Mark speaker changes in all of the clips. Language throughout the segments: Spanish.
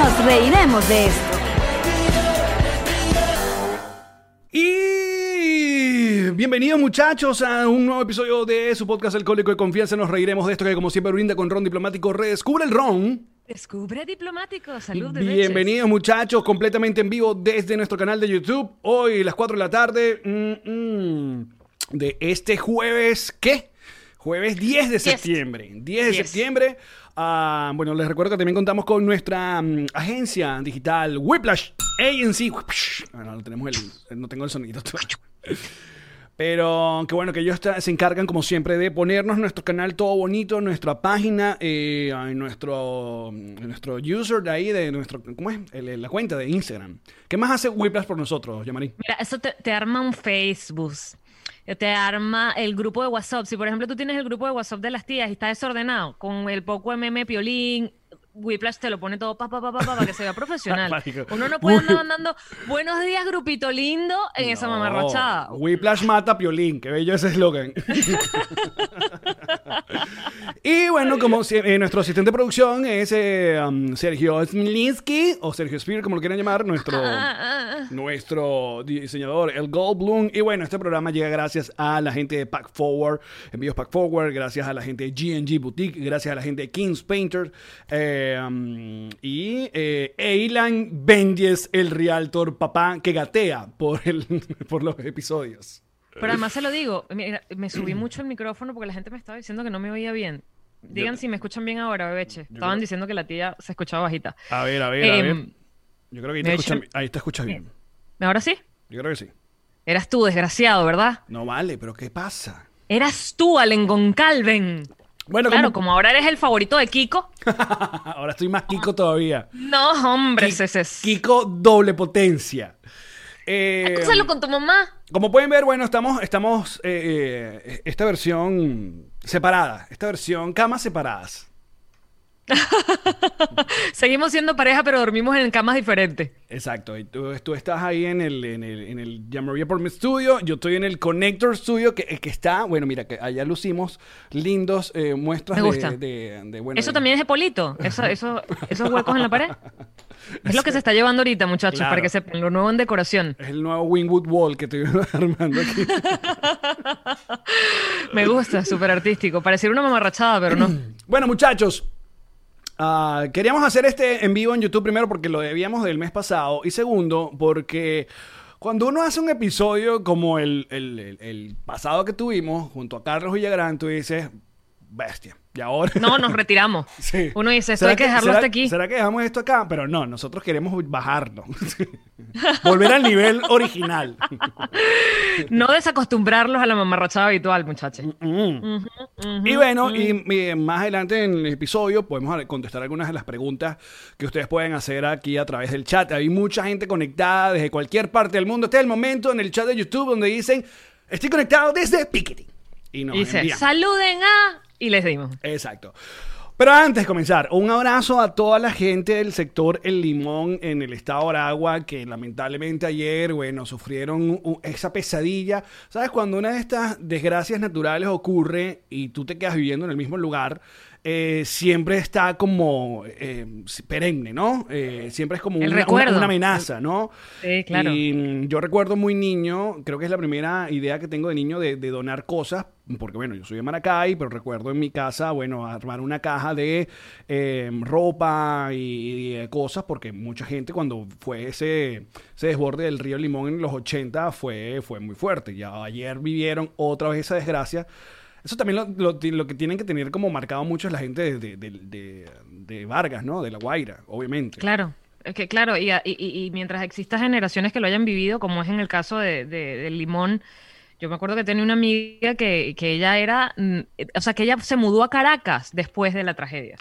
Speaker 1: Nos reiremos de esto.
Speaker 2: Y bienvenidos muchachos a un nuevo episodio de su podcast Alcohólico de Confianza. Nos reiremos de esto que como siempre brinda con Ron Diplomático. Redescubre el Ron.
Speaker 3: Descubre diplomático, salud de
Speaker 2: Bienvenidos muchachos, completamente en vivo desde nuestro canal de YouTube. Hoy las 4 de la tarde mm, mm, de este jueves, ¿qué? Jueves 10 de septiembre. 10 de septiembre. Ah, bueno, les recuerdo que también contamos con nuestra mm, agencia digital Whiplash Agency. Bueno, no, tenemos el, no tengo el sonido. Pero qué bueno que ellos se encargan, como siempre, de ponernos nuestro canal todo bonito, nuestra página, eh, nuestro, nuestro user de ahí, de nuestro, ¿cómo es? la cuenta de Instagram. ¿Qué más hace Whiplash por nosotros, Yamari?
Speaker 3: Mira, eso te arma un Facebook te arma el grupo de WhatsApp. Si por ejemplo tú tienes el grupo de WhatsApp de las tías y está desordenado, con el poco MM piolín, Whiplash te lo pone todo pa, pa, pa, pa, para que se vea profesional. Uno no puede andar mandando buenos días, grupito lindo, en esa mamarrachada.
Speaker 2: Whiplash mata Piolín, qué bello ese eslogan. y bueno, como eh, nuestro asistente de producción es eh, um, Sergio Smilinski, o Sergio Spear, como lo quieran llamar, nuestro, ah, ah, ah. nuestro diseñador, el Goldblum. Y bueno, este programa llega gracias a la gente de Pack Forward, envíos Pack Forward, gracias a la gente de GNG Boutique, gracias a la gente de Kings Painter. Eh, eh, y eh, Eilan Bendies, el realtor papá que gatea por, el, por los episodios.
Speaker 3: Pero además se lo digo, me subí mucho el micrófono porque la gente me estaba diciendo que no me oía bien. Digan si me escuchan bien ahora, bebeche. Estaban diciendo que la tía se escuchaba bajita.
Speaker 2: A ver, a ver, a ver. Em, Yo creo que ahí te, escucha, ahí te escuchas bien.
Speaker 3: ¿Ahora sí?
Speaker 2: Yo creo que sí.
Speaker 3: Eras tú, desgraciado, ¿verdad?
Speaker 2: No vale, pero ¿qué pasa?
Speaker 3: Eras tú, Alen Goncalven. Bueno, claro, como... ahora eres el favorito de Kiko.
Speaker 2: ahora estoy más Kiko todavía.
Speaker 3: No, hombre, ese es.
Speaker 2: Kiko doble potencia.
Speaker 3: Eh, con tu mamá.
Speaker 2: Como pueden ver, bueno, estamos, estamos eh, eh, esta versión separada, esta versión camas separadas.
Speaker 3: Seguimos siendo pareja, pero dormimos en camas diferentes.
Speaker 2: Exacto. Y tú, tú estás ahí en el, en el, en el por mi Studio. Yo estoy en el Connector Studio, que, que está, bueno, mira, que allá lucimos lindos eh, muestras De, de,
Speaker 3: Eso también es de Polito. Eso, eso, esos huecos en la pared. Es lo que se está llevando ahorita, muchachos, para que sepan, lo nuevo en decoración.
Speaker 2: Es el nuevo Wingwood Wall que estoy armando aquí.
Speaker 3: Me gusta, súper artístico. Pareciera una mamarrachada, pero no.
Speaker 2: bueno, muchachos, Ah, queríamos hacer este en vivo en YouTube primero porque lo debíamos del mes pasado y segundo porque cuando uno hace un episodio como el, el pasado que tuvimos junto a Carlos Villagrán, tú dices, bestia. Y ahora.
Speaker 3: No, nos retiramos. Uno dice, esto hay que dejarlo hasta aquí.
Speaker 2: ¿Será que dejamos esto acá? Pero no, nosotros queremos bajarlo. Volver al nivel original.
Speaker 3: no desacostumbrarlos a la mamarrachada habitual, muchachos.
Speaker 2: y bueno, y, más adelante en el episodio podemos contestar algunas de las preguntas que ustedes pueden hacer aquí a través del chat. Hay mucha gente conectada desde cualquier parte del mundo. Este es el momento en el chat de YouTube donde dicen, estoy conectado desde Piketty.
Speaker 3: Y nos dice, saluden a y les dimos.
Speaker 2: Exacto. Pero antes de comenzar, un abrazo a toda la gente del sector El Limón en el estado de Aragua que lamentablemente ayer, bueno, sufrieron esa pesadilla. ¿Sabes? Cuando una de estas desgracias naturales ocurre y tú te quedas viviendo en el mismo lugar, eh, siempre está como eh, perenne, ¿no? Eh, siempre es como una, una, amenaza, ¿no?
Speaker 3: Sí, claro.
Speaker 2: Y mm, yo recuerdo muy niño, creo que es la primera idea que tengo de niño de, donar cosas, porque bueno, yo soy de Maracay, pero recuerdo en mi casa, bueno, armar una caja de ropa y, cosas, porque mucha gente cuando fue ese, ese desborde del río Limón en los 80 fue, fue muy fuerte. Ya ayer vivieron otra vez esa desgracia. Eso también lo, que tienen que tener como marcado mucho es la gente de, Vargas, ¿no? De La Guaira, obviamente.
Speaker 3: Claro. Es que claro, y, y, mientras existan generaciones que lo hayan vivido, como es en el caso de, Limón, Yo me acuerdo que tenía una amiga que, que ella era, mm, eh, o sea, que ella se mudó a Caracas después de la tragedia.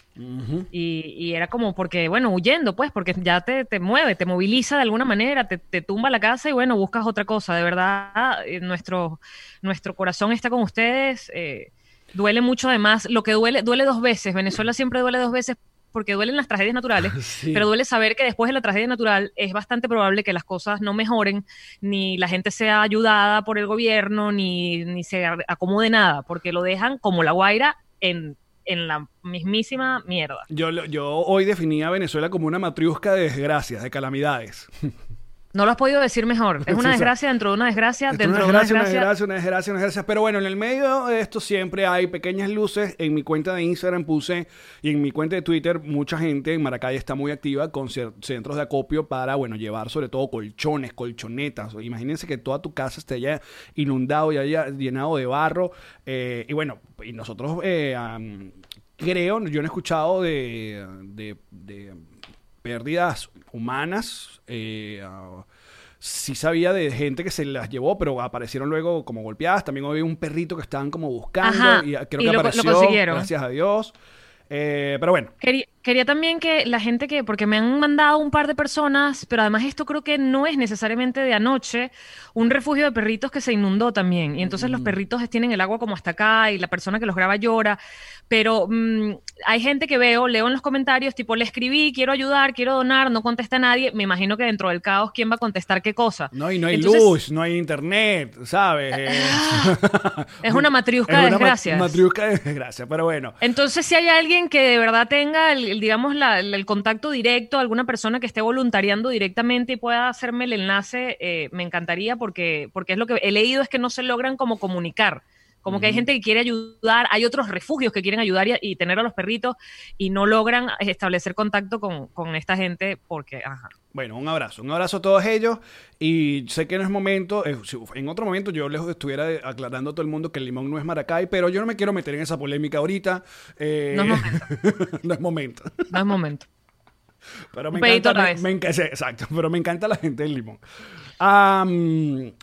Speaker 3: y, y era como porque, bueno, huyendo, pues, porque ya te, te mueve, te moviliza de alguna manera, te, te tumba la casa y bueno, buscas otra cosa. De verdad, eh, nuestro, nuestro corazón está con ustedes. eh, duele mucho además, lo que duele, duele dos veces. Venezuela siempre duele dos veces porque duelen las tragedias naturales,
Speaker 2: Sí.
Speaker 3: pero duele saber que después de la tragedia natural es bastante probable que las cosas no mejoren, ni la gente sea ayudada por el gobierno, ni, ni se acomode nada, porque lo dejan como la guaira en, en la mismísima mierda.
Speaker 2: Yo, yo hoy definía a Venezuela como una matriusca de desgracias, de calamidades.
Speaker 3: No lo has podido decir mejor. Es una desgracia dentro de una desgracia, dentro
Speaker 2: una
Speaker 3: de una
Speaker 2: desgracia, una
Speaker 3: desgracia.
Speaker 2: una desgracia, una desgracia. Pero bueno, en el medio de esto siempre hay pequeñas luces. En mi cuenta de Instagram puse y en mi cuenta de Twitter mucha gente en Maracay está muy activa con centros de acopio para, bueno, llevar sobre todo colchones, colchonetas. Imagínense que toda tu casa esté ya inundado y haya llenado de barro. eh, y bueno, y nosotros eh, creo, yo no he escuchado de, de- de pérdidas humanas. eh, ah, sí sabía de gente que se las llevó, pero aparecieron luego como golpeadas. También había un perrito que estaban como buscando
Speaker 3: Ajá,
Speaker 2: y creo
Speaker 3: y
Speaker 2: que
Speaker 3: lo- lo
Speaker 2: apareció.
Speaker 3: consiguieron.
Speaker 2: Gracias a Dios. Eh, pero bueno,
Speaker 3: Quería, quería también que la gente que, porque me han mandado un par de personas, pero además esto creo que no es necesariamente de anoche, un refugio de perritos que se inundó también. Y entonces
Speaker 2: Mm.
Speaker 3: los perritos tienen el agua como hasta acá y la persona que los graba llora. Pero mm, hay gente que veo, leo en los comentarios, tipo, le escribí, quiero ayudar, quiero donar, no contesta nadie. Me imagino que dentro del caos, ¿quién va a contestar qué cosa?
Speaker 2: no, y no hay
Speaker 3: Entonces,
Speaker 2: luz, no hay internet, ¿sabes?
Speaker 3: Es una matriusca
Speaker 2: es
Speaker 3: de
Speaker 2: una
Speaker 3: desgracias.
Speaker 2: matriusca de desgracia, pero bueno.
Speaker 3: Entonces, si hay alguien que de verdad tenga, el, el, digamos, la- el, contacto directo, alguna persona que esté voluntariando directamente y pueda hacerme el enlace, eh, me encantaría porque, porque es lo que he leído es que no se logran como comunicar. Como que hay gente que quiere ayudar, hay otros refugios que quieren ayudar y, y tener a los perritos y no logran establecer contacto con, con esta gente porque, ajá.
Speaker 2: Bueno, un abrazo, un abrazo a todos ellos y sé que no es momento, eh, en otro momento yo les estuviera aclarando a todo el mundo que el limón no es Maracay, pero yo no me quiero meter en esa polémica ahorita. eh,
Speaker 3: No es momento.
Speaker 2: no es momento.
Speaker 3: No es momento.
Speaker 2: Pero me
Speaker 3: Un
Speaker 2: encanta,
Speaker 3: otra
Speaker 2: me-
Speaker 3: vez.
Speaker 2: me sí, exacto, pero me encanta la gente del limón.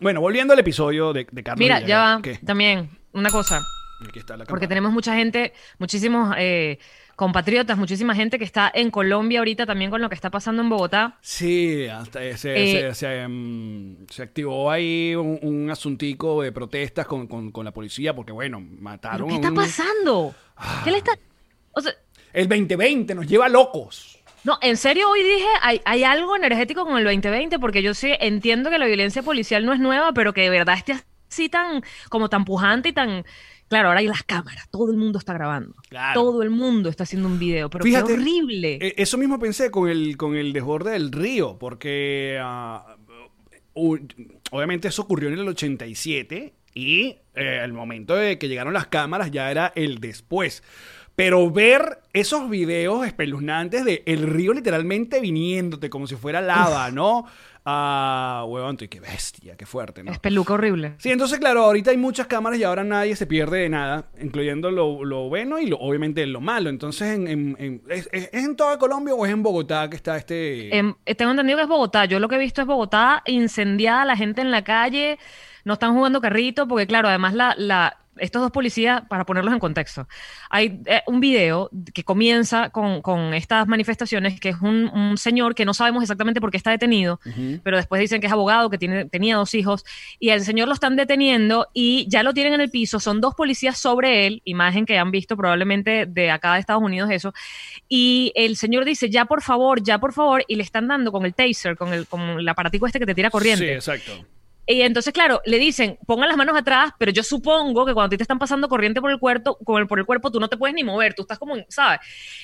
Speaker 2: Bueno, volviendo al episodio de, de Carlos
Speaker 3: Mira, ya va, también, una cosa.
Speaker 2: Aquí está la
Speaker 3: Porque tenemos mucha gente, muchísimos eh, compatriotas, muchísima gente que está en Colombia ahorita también con lo que está pasando en Bogotá.
Speaker 2: Sí, hasta se,
Speaker 3: Eh,
Speaker 2: se, se, em, se activó ahí un, un asuntico de protestas con, con- con la policía porque, bueno,
Speaker 3: ¿Pero
Speaker 2: mataron
Speaker 3: ¿Qué
Speaker 2: a
Speaker 3: está
Speaker 2: un-
Speaker 3: pasando? ¿Qué le está...? O sea,
Speaker 2: El 2020 nos lleva locos.
Speaker 3: no, en serio hoy dije, hay, hay algo energético con el 2020 porque yo sí entiendo que la violencia policial no es nueva, pero que de verdad esté así tan, como tan pujante y tan... Claro, ahora hay las cámaras, todo el mundo está grabando.
Speaker 2: Claro.
Speaker 3: Todo el mundo está haciendo un video, pero
Speaker 2: Fíjate,
Speaker 3: qué horrible.
Speaker 2: Eh, Eso mismo pensé con el, con el desborde del río, porque ah, u- obviamente eso ocurrió en el 87 y eh, el momento de que llegaron las cámaras ya era el después. Pero ver esos videos espeluznantes de el río literalmente viniéndote como si fuera lava, ¿no? Ah, huevón, y qué bestia, qué fuerte, ¿no?
Speaker 3: Es peluca horrible.
Speaker 2: Sí, entonces, claro, ahorita hay muchas cámaras y ahora nadie se pierde de nada, incluyendo lo, lo bueno y lo, obviamente lo malo. Entonces, en, en- en- ¿es, es- es en toda Colombia o es en Bogotá que está este...?
Speaker 3: Em, eh, tengo entendido que es Bogotá. Yo lo que he visto es Bogotá incendiada, la gente en la calle, no están jugando carrito, porque claro, además la, la, estos dos policías, para ponerlos en contexto, hay eh, un video que comienza con, con estas manifestaciones, que es un, un señor que no sabemos exactamente por qué está detenido, pero después dicen que es abogado, que tiene, tenía dos hijos, y al señor lo están deteniendo y ya lo tienen en el piso, son dos policías sobre él, imagen que han visto probablemente de acá de Estados Unidos eso, y el señor dice, ya por favor, ya por favor, y le están dando con el taser, con el, con el aparatico este que te tira corriente.
Speaker 2: Sí, exacto.
Speaker 3: Y entonces, claro, le dicen, pongan las manos atrás, pero yo supongo que cuando a ti te están pasando corriente por el cuerpo, con el, por el cuerpo, tú no te puedes ni mover, tú estás como, ¿sabes?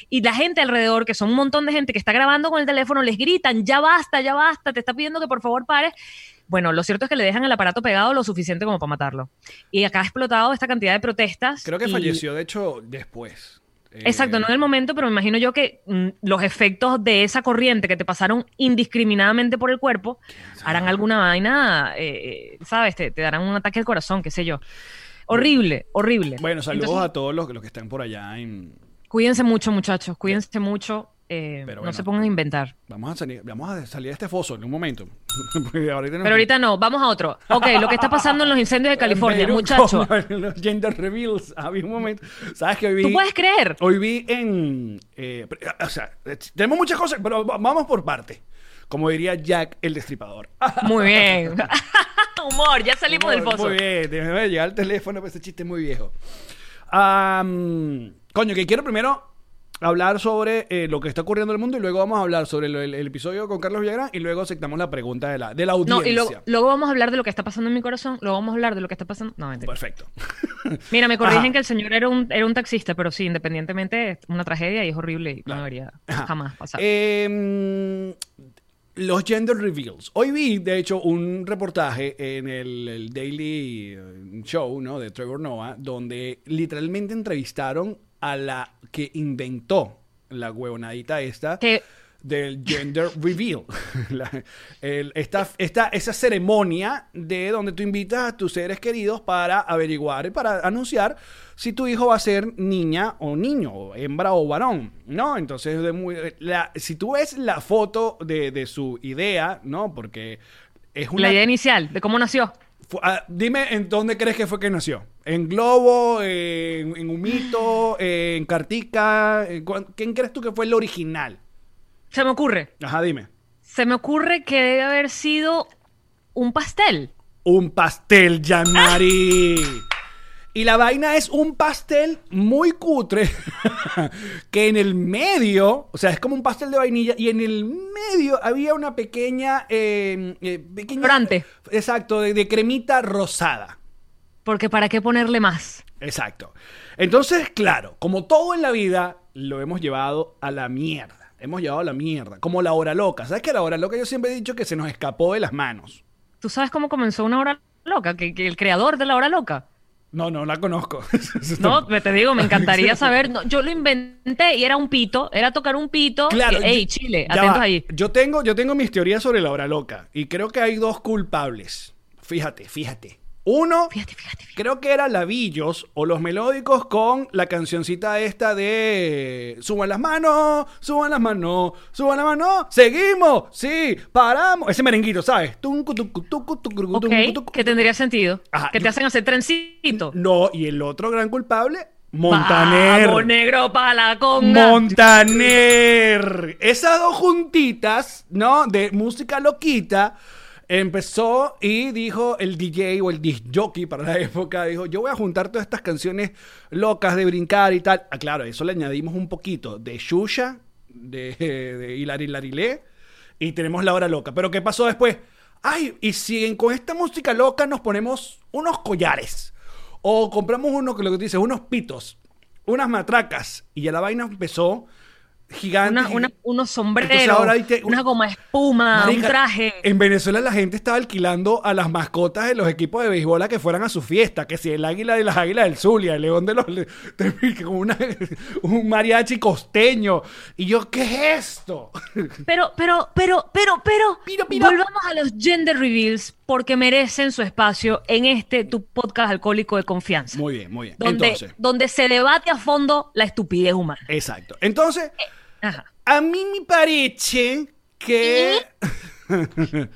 Speaker 3: Y la gente alrededor, que son un montón de gente que está grabando con el teléfono, les gritan, ya basta, ya basta, te está pidiendo que por favor pares. Bueno, lo cierto es que le dejan el aparato pegado lo suficiente como para matarlo. Y acá ha explotado esta cantidad de protestas.
Speaker 2: Creo que
Speaker 3: y-
Speaker 2: falleció, de hecho, después. Eh,
Speaker 3: Exacto, no en el momento, pero me imagino yo que mm, los efectos de esa corriente que te pasaron indiscriminadamente por el cuerpo harán alguna vaina, eh, ¿sabes? Te, te darán un ataque al corazón, qué sé yo. Horrible, horrible.
Speaker 2: Bueno, saludos
Speaker 3: Entonces,
Speaker 2: a todos los, los que están por allá en...
Speaker 3: Cuídense mucho, muchachos, cuídense mucho. Eh,
Speaker 2: Pero
Speaker 3: no
Speaker 2: bueno.
Speaker 3: se pongan a inventar.
Speaker 2: Vamos a salir, vamos a salir de este foso en un momento.
Speaker 3: Pero ahorita no, vamos a otro. Ok, lo que está pasando en los incendios de California,
Speaker 2: Pero
Speaker 3: muchacho.
Speaker 2: como Los gender reveals. Había un momento. ¿Sabes que hoy vi?
Speaker 3: ¿Tú puedes creer?
Speaker 2: Hoy vi en. eh, o sea, eh, tenemos muchas cosas, pero va- vamos por parte. Como diría Jack el Destripador.
Speaker 3: Muy bien. Humor, ya salimos del foso.
Speaker 2: Muy bien, déjame llegar al teléfono, pues ese chiste es muy viejo. Coño, que quiero primero hablar sobre eh, lo que está ocurriendo en el mundo y luego vamos a hablar sobre el, el- el episodio con Carlos Villagrán y luego aceptamos la pregunta de la, de la audiencia.
Speaker 3: No, y luego, luego vamos a hablar de lo que está pasando en mi corazón. Luego vamos a hablar de lo que está pasando. No, mentira.
Speaker 2: Perfecto.
Speaker 3: Mira, me corrigen
Speaker 2: Ajá.
Speaker 3: que el señor era un, era un taxista, pero sí, independientemente, es una tragedia y es horrible y no debería
Speaker 2: Ajá.
Speaker 3: jamás pasar.
Speaker 2: Em, los gender reveals. Hoy vi, de hecho, un reportaje en el, el Daily eh, Show, ¿no? De Trevor Noah, donde literalmente entrevistaron a la que inventó la huevonadita esta del gender reveal. La- el- esta, esta- esa ceremonia de donde tú invitas a tus seres queridos para averiguar para anunciar si tu hijo va a ser niña o niño, o hembra o varón, ¿no? Entonces, de muy- la- si tú ves la foto de, de su idea, ¿no? Porque es una...
Speaker 3: La idea inicial de cómo nació.
Speaker 2: Ah, dime en dónde crees que fue que nació. ¿En Globo? ¿En, en Humito? ¿En Cartica? ¿En cuán- ¿Quién crees tú que fue el original?
Speaker 3: Se me ocurre.
Speaker 2: Ajá, dime.
Speaker 3: Se me ocurre que debe haber sido un pastel.
Speaker 2: Un pastel, Jean-Marie. Y la vaina es un pastel muy cutre que en el medio, o sea, es como un pastel de vainilla y en el medio había una pequeña... eh, eh, pequeña. Exacto, de, de cremita rosada.
Speaker 3: Porque ¿para qué ponerle más?
Speaker 2: Exacto. Entonces, claro, como todo en la vida, lo hemos llevado a la mierda. Hemos llevado a la mierda. Como la hora loca. ¿Sabes que la hora loca yo siempre he dicho que se nos escapó de las manos?
Speaker 3: ¿Tú sabes cómo comenzó una hora loca? Que, que el creador de la hora loca.
Speaker 2: No, no la conozco.
Speaker 3: No, te digo, me encantaría saber. No, yo lo inventé y era un pito, era tocar un pito.
Speaker 2: Claro.
Speaker 3: que- ey,
Speaker 2: yo-
Speaker 3: Chile, atentos
Speaker 2: va.
Speaker 3: ahí.
Speaker 2: Yo tengo, yo tengo mis teorías sobre la hora loca. Y creo que hay dos culpables. Fíjate, fíjate. Uno,
Speaker 3: Fíjate, fíjate, fíjate.
Speaker 2: creo que era Lavillos o los melódicos con la cancioncita esta de Suban las manos, suban las manos, suban las manos, seguimos, sí, paramos. Ese merenguito, ¿sabes? Tuncu, tucu, tucu, tucu,
Speaker 3: Ok,
Speaker 2: tuncu, tucu.
Speaker 3: que tendría sentido.
Speaker 2: Ajá,
Speaker 3: que te
Speaker 2: yo-
Speaker 3: hacen hacer trencito.
Speaker 2: No, y el otro gran culpable, Montaner.
Speaker 3: Vamos, negro para la conga.
Speaker 2: Montaner. Esas dos juntitas, ¿no? De música loquita. Empezó y dijo el DJ o el disc jockey para la época, dijo, yo voy a juntar todas estas canciones locas de brincar y tal. Ah, claro, eso le añadimos un poquito de Shusha, de, de Hilari Larilé, y tenemos la hora loca. Pero ¿qué pasó después? Ay, y si con esta música loca nos ponemos unos collares, o compramos uno que lo que tú dices, unos pitos, unas matracas, y ya la vaina empezó gigante.
Speaker 3: Una- una- unos sombreros,
Speaker 2: Entonces ahora hay que-
Speaker 3: una goma espuma,
Speaker 2: Marica,
Speaker 3: un traje.
Speaker 2: En Venezuela la gente estaba alquilando a las mascotas de los equipos de béisbol a que fueran a su fiesta, que si el águila de las águilas del Zulia, el león de los una- un mariachi costeño. Y yo, ¿qué es esto?
Speaker 3: Pero, pero, pero, pero, pero, volvamos a los gender reveals porque merecen su espacio en este tu podcast alcohólico de confianza.
Speaker 2: Muy bien, muy bien.
Speaker 3: donde,
Speaker 2: Entonces,
Speaker 3: donde se debate a fondo la estupidez humana.
Speaker 2: exacto. Entonces,
Speaker 3: Ajá.
Speaker 2: a mí me parece que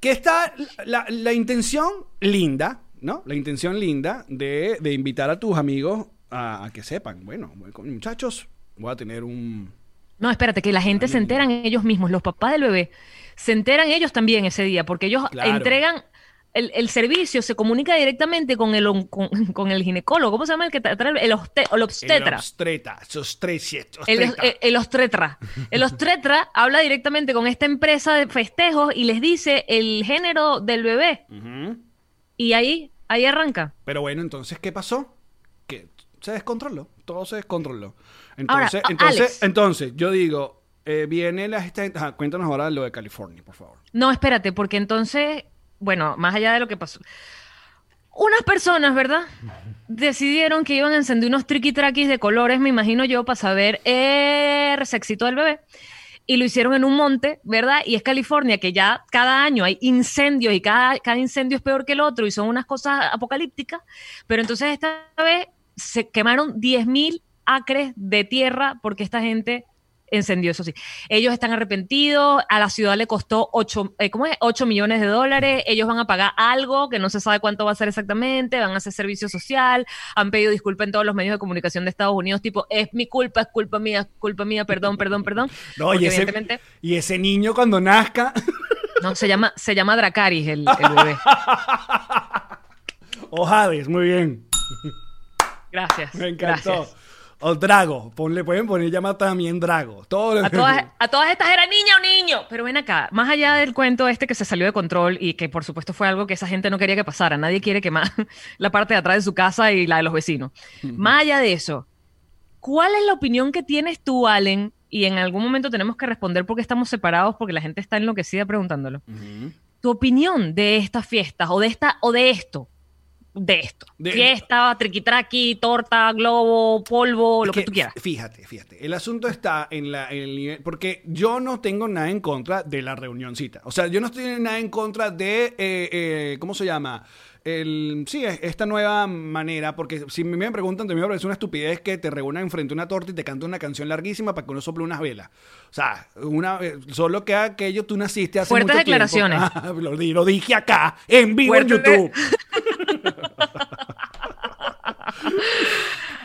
Speaker 2: que está la, la intención linda, ¿no? La intención linda de, de invitar a tus amigos a, a que sepan, bueno, muchachos, voy a tener un...
Speaker 3: No, espérate, que la gente se enteran ellos mismos, los papás del bebé, se enteran ellos también ese día, porque ellos
Speaker 2: Claro.
Speaker 3: entregan el, el servicio, se comunica directamente con el, on- con, con el ginecólogo, ¿cómo se llama el que tra- trae el, el obstetra? El,
Speaker 2: obstreta.
Speaker 3: el- el ostretra. El ostretra habla directamente con esta empresa de festejos y les dice el género del bebé. Y ahí, ahí arranca.
Speaker 2: Pero bueno, entonces, ¿qué pasó? Que se descontroló, todo se descontroló. Entonces, entonces,
Speaker 3: Alex.
Speaker 2: entonces, yo digo, eh, viene la... esta- ajá, cuéntanos ahora lo de California, por favor.
Speaker 3: No, espérate, porque entonces, bueno, más allá de lo que pasó. Unas personas, ¿verdad? Decidieron que iban a encender unos triqui-traquis de colores, me imagino yo, para saber el sexito del bebé. Y lo hicieron en un monte, ¿verdad? Y es California, que ya cada año hay incendios y cada, cada incendio es peor que el otro y son unas cosas apocalípticas. Pero entonces esta vez se quemaron 10.000 acres de tierra porque esta gente encendió, eso sí. Ellos están arrepentidos, a la ciudad le costó 8, eh, ¿cómo es? 8 millones de dólares, ellos van a pagar algo que no se sabe cuánto va a ser exactamente, van a hacer servicio social, han pedido disculpas en todos los medios de comunicación de Estados Unidos, tipo, es mi culpa, es culpa mía, es culpa mía, perdón, perdón, perdón.
Speaker 2: No, y ese,
Speaker 3: evidentemente,
Speaker 2: y ese niño cuando nazca.
Speaker 3: no, se llama, se llama Dracaris el, el bebé.
Speaker 2: o Hades, muy bien.
Speaker 3: Gracias.
Speaker 2: Me encantó.
Speaker 3: gracias.
Speaker 2: O Drago. Ponle, pueden poner llamar también Drago. Todo lo-
Speaker 3: A todas, a todas estas era niña o niño. Pero ven acá, más allá del cuento este que se salió de control y que por supuesto fue algo que esa gente no quería que pasara. Nadie quiere quemar la parte de atrás de su casa y la de los vecinos. Más allá de eso, ¿cuál es la opinión que tienes tú, Allen? Y en algún momento tenemos que responder porque estamos separados, porque la gente está enloquecida preguntándolo. Tu opinión de estas fiestas o de esta o de esto. De esto.
Speaker 2: De-
Speaker 3: Fiesta, triquitraqui, torta, globo, polvo, lo
Speaker 2: Es
Speaker 3: que, tú quieras.
Speaker 2: Fíjate, fíjate. El asunto está en, la, en el nivel. Porque yo no tengo nada en contra de la reunioncita. O sea, yo no estoy nada en contra de. eh, eh, ¿Cómo se llama? El, sí, es- esta nueva manera, porque si me preguntan, también me parece una estupidez que te reúnan enfrente a una torta y te canten una canción larguísima para que uno sople unas velas. O sea, una, eh, solo que aquello tú naciste hace
Speaker 3: Fuertes
Speaker 2: mucho tiempo.
Speaker 3: declaraciones.
Speaker 2: Ah, lo, lo dije acá, en vivo en
Speaker 3: de-
Speaker 2: YouTube.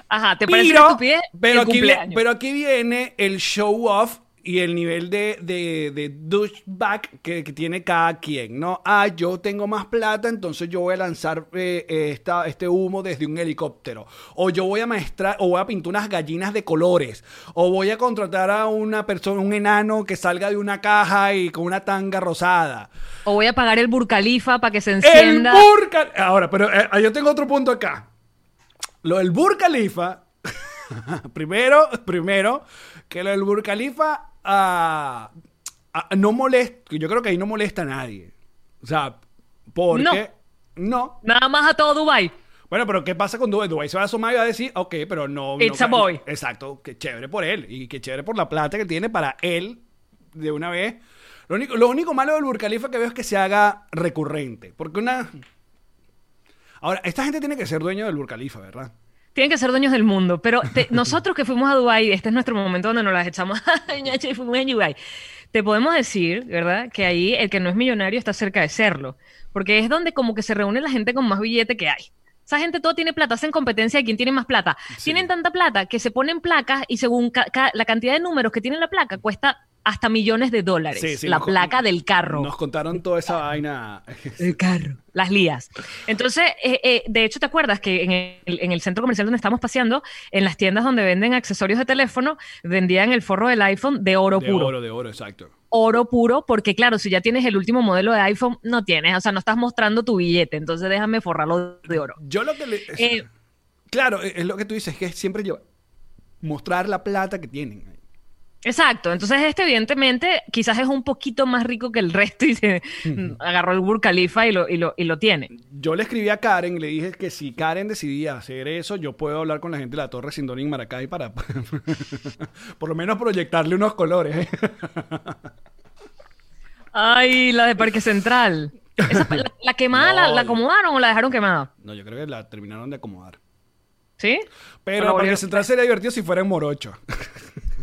Speaker 3: Ajá, ¿te parece
Speaker 2: pero,
Speaker 3: una estupidez?
Speaker 2: pero, aquí, pero aquí viene el show off y el nivel de, de, de douchebag que, que tiene cada quien, ¿no? Ah, yo tengo más plata, entonces yo voy a lanzar eh, eh, esta, este humo desde un helicóptero. O yo voy a maestrar, o voy a pintar unas gallinas de colores. O voy a contratar a una persona, un enano que salga de una caja y con una tanga rosada.
Speaker 3: O voy a pagar el burcalifa para que se
Speaker 2: El
Speaker 3: encienda.
Speaker 2: Burka... Ahora, pero eh, yo tengo otro punto acá. Lo del Burj Khalifa, primero, primero, que lo del Burj Ah, no molesta, yo creo que ahí no molesta a nadie. O sea, porque... No.
Speaker 3: Nada más a todo Dubai.
Speaker 2: Bueno, pero ¿qué pasa con Dubái? Dubái se va a asomar y va a decir, ok, pero no...
Speaker 3: It's
Speaker 2: no-
Speaker 3: a boy.
Speaker 2: Exacto, que chévere por él y que chévere por la plata que tiene para él de una vez. Lo único, lo único malo del Burj Khalifa que veo es que se haga recurrente. Porque una... Ahora, esta gente tiene que ser dueño del Burj Khalifa, ¿verdad?
Speaker 3: Tienen que ser dueños del mundo. Pero te- nosotros que fuimos a Dubai, este es nuestro momento donde nos las echamos. Y fuimos a Dubai. Te podemos decir, ¿verdad? Que ahí el que no es millonario está cerca de serlo. Porque es donde como que se reúne la gente con más billete que hay. Esa gente todo tiene plata, hacen competencia de quién tiene más plata. Tienen tanta plata que se ponen placas y según ca- ca- la cantidad de números que tiene la placa cuesta hasta millones de dólares.
Speaker 2: Sí, sí,
Speaker 3: la
Speaker 2: nos-
Speaker 3: placa del carro.
Speaker 2: Nos contaron toda esa vaina.
Speaker 3: El carro. Las lías. Entonces, eh, eh, de hecho, ¿te acuerdas que en el, en el centro comercial donde estamos paseando, en las tiendas donde venden accesorios de teléfono, vendían el forro del iPhone de oro
Speaker 2: de
Speaker 3: puro?
Speaker 2: oro, de oro, exacto.
Speaker 3: Oro puro, porque claro, si ya tienes el último modelo de iPhone, no tienes, o sea, no estás mostrando tu billete, entonces déjame forrarlo de oro.
Speaker 2: Yo lo que le...
Speaker 3: Eh,
Speaker 2: claro, es lo que tú dices, que siempre yo... Mostrar la plata que tienen.
Speaker 3: Exacto, entonces este evidentemente quizás es un poquito más rico que el resto y se agarró el Burj Khalifa y lo, y lo, y lo tiene.
Speaker 2: Yo le escribí a Karen y le dije que si Karen decidía hacer eso, yo puedo hablar con la gente de la Torre Sindoni en Maracay para por lo menos proyectarle unos colores. ¿eh?
Speaker 3: Ay, la de Parque Central. Esa- la, la quemada, la,
Speaker 2: No,
Speaker 3: la acomodaron o la dejaron quemada?
Speaker 2: No, yo creo que la terminaron de acomodar.
Speaker 3: ¿Sí?
Speaker 2: Pero
Speaker 3: Bueno,
Speaker 2: para que
Speaker 3: volvieron-
Speaker 2: Central sería divertido si fuera en Morocho.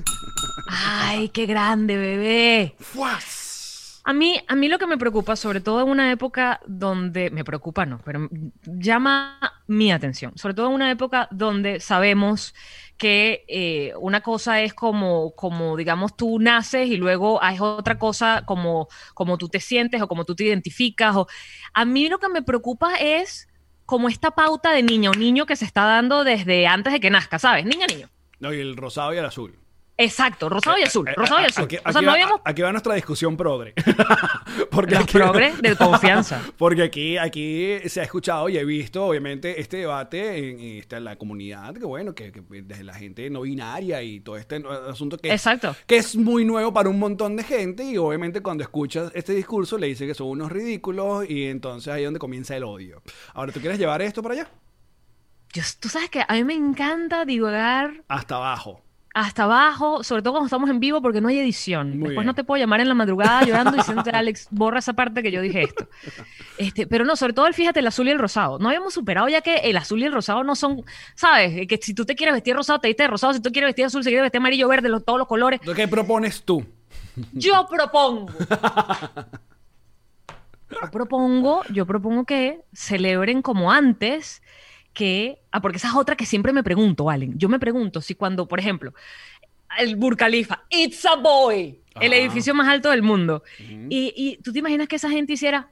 Speaker 3: Ay, qué grande, bebé.
Speaker 2: ¡Fuas!
Speaker 3: A mí, a mí lo que me preocupa, sobre todo en una época donde, me preocupa no, pero llama mi atención, sobre todo en una época donde sabemos que eh, una cosa es como, como, digamos, tú naces y luego es otra cosa como, como tú te sientes o como tú te identificas. O... A mí lo que me preocupa es como esta pauta de niño, niño que se está dando desde antes de que nazca, ¿sabes? Niña, niño.
Speaker 2: No, y el rosado y el azul.
Speaker 3: Exacto, rosado y azul,
Speaker 2: Eh,
Speaker 3: rosado y
Speaker 2: eh,
Speaker 3: azul.
Speaker 2: Aquí,
Speaker 3: o sea, no
Speaker 2: va,
Speaker 3: habíamos
Speaker 2: aquí va nuestra discusión progre. porque aquí-
Speaker 3: progres de confianza.
Speaker 2: Porque aquí, aquí se ha escuchado y he visto, obviamente, este debate en, esta- en la comunidad, que bueno, que, que desde la gente no binaria y todo este asunto que,
Speaker 3: Exacto.
Speaker 2: que es muy nuevo para un montón de gente y obviamente cuando escuchas este discurso le dice que son unos ridículos y entonces ahí es donde comienza el odio. Ahora, ¿tú quieres llevar esto para allá?
Speaker 3: Yo- tú sabes que a mí me encanta divagar
Speaker 2: Hasta abajo.
Speaker 3: Hasta abajo, sobre todo cuando estamos en vivo porque no hay edición.
Speaker 2: Muy
Speaker 3: Después
Speaker 2: bien.
Speaker 3: no te puedo llamar en la madrugada llorando diciéndote, Alex, borra esa parte que yo dije esto. Este, pero no, sobre todo el, fíjate, el azul y el rosado. No habíamos superado ya que el azul y el rosado no son, ¿sabes? Que si tú te quieres vestir rosado, te vistes de rosado. Si tú quieres vestir azul, quieres vestir amarillo, verde, los- todos los colores.
Speaker 2: ¿Qué propones tú?
Speaker 3: Yo propongo. Yo propongo, yo propongo que celebren como antes, que. Ah, porque esa es otra que siempre me pregunto, Allen. Yo me pregunto si cuando, por ejemplo, el Burj Khalifa, It's a Boy, el edificio más alto del mundo. y, y tú te imaginas que esa gente hiciera.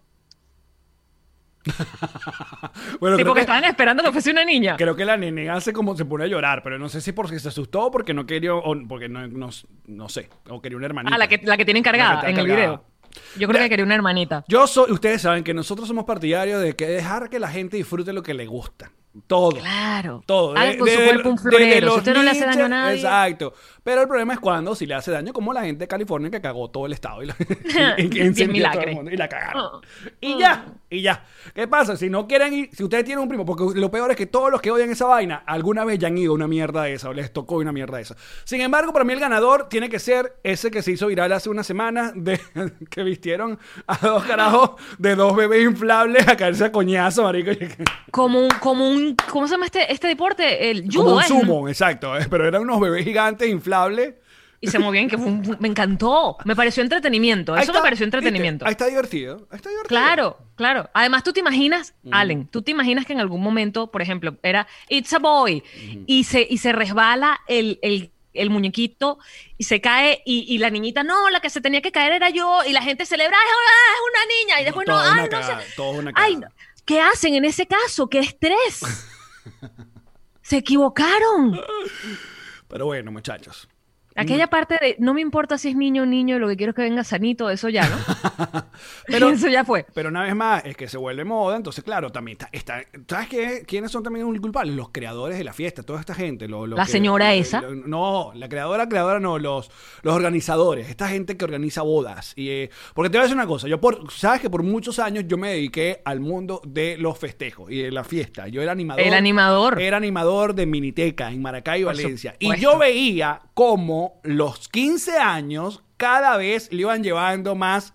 Speaker 2: Bueno,
Speaker 3: tipo que
Speaker 2: que,
Speaker 3: estaban esperando que fuese una niña.
Speaker 2: creo que la nene hace como se pone a llorar, pero no sé si porque se asustó o porque no quería, o porque no, no, no sé, o quería una hermanita.
Speaker 3: Ah, la que, la que tienen cargada
Speaker 2: La que
Speaker 3: en el video. Yo creo que quería una hermanita.
Speaker 2: Yo soy, ustedes saben que nosotros somos partidarios de que dejar que la gente disfrute lo que le gusta. Todo.
Speaker 3: Claro.
Speaker 2: Todo. De-
Speaker 3: con su cuerpo un florero. Si usted no le hace daño a nadie.
Speaker 2: Exacto. Pero el problema es cuando si le hace daño, como la gente de California que cagó todo el estado y la, y- incendió todo el mundo y la cagaron.
Speaker 3: Oh.
Speaker 2: Y ya, y ya. ¿Qué pasa? Si no quieren ir, si ustedes tienen un primo, porque lo peor es que todos los que odian esa vaina, alguna vez ya han ido a una mierda de esa o les tocó una mierda de esa. Sin embargo, para mí el ganador tiene que ser ese que se hizo viral hace una semana de que vistieron a dos carajos de dos bebés inflables a caerse a coñazo, marico.
Speaker 3: Como un, como un, ¿cómo se llama este, este deporte? El judo,
Speaker 2: Como un
Speaker 3: ¿es, no?
Speaker 2: sumo, exacto. eh, Pero eran unos bebés gigantes inflables.
Speaker 3: Y se movían, que fue un- me encantó. Me pareció entretenimiento.
Speaker 2: Ahí
Speaker 3: Eso
Speaker 2: está,
Speaker 3: me pareció
Speaker 2: ¿viste?
Speaker 3: entretenimiento.
Speaker 2: Ahí está divertido. Ahí está divertido.
Speaker 3: Claro, claro. Además, tú te imaginas, Allen, tú te imaginas que en algún momento, por ejemplo, era It's a Boy y, se, y se resbala el, el- el muñequito y se cae y, y la niñita, no, la que se tenía que caer era yo y la gente celebra, "Ah, es una niña y después no,
Speaker 2: todo es
Speaker 3: ay,
Speaker 2: una
Speaker 3: no
Speaker 2: cagada,
Speaker 3: sé.
Speaker 2: todo es una
Speaker 3: Ay,
Speaker 2: cagada.
Speaker 3: ¿qué hacen en ese caso? ¡Qué estrés! se equivocaron.
Speaker 2: Pero bueno, muchachos.
Speaker 3: Aquella parte de no me importa si es niño o niño, lo que quiero es que venga sanito, eso ya, ¿no?
Speaker 2: Pero-
Speaker 3: eso ya fue.
Speaker 2: Pero una vez más, es que se vuelve moda, entonces claro, también está, está- ¿sabes qué? ¿Quiénes son también los culpables? Los creadores de la fiesta, toda esta gente. lo- lo
Speaker 3: La
Speaker 2: que-
Speaker 3: señora
Speaker 2: lo-
Speaker 3: esa.
Speaker 2: no, la creadora, creadora no, los, los organizadores, esta gente que organiza bodas. Y, eh, porque te voy a decir una cosa, yo por, sabes que por muchos años yo me dediqué al mundo de los festejos y de la fiesta. Yo era animador.
Speaker 3: El animador.
Speaker 2: Era animador de Miniteca en Maracay, Valencia. Y yo veía cómo los 15 años cada vez le iban llevando más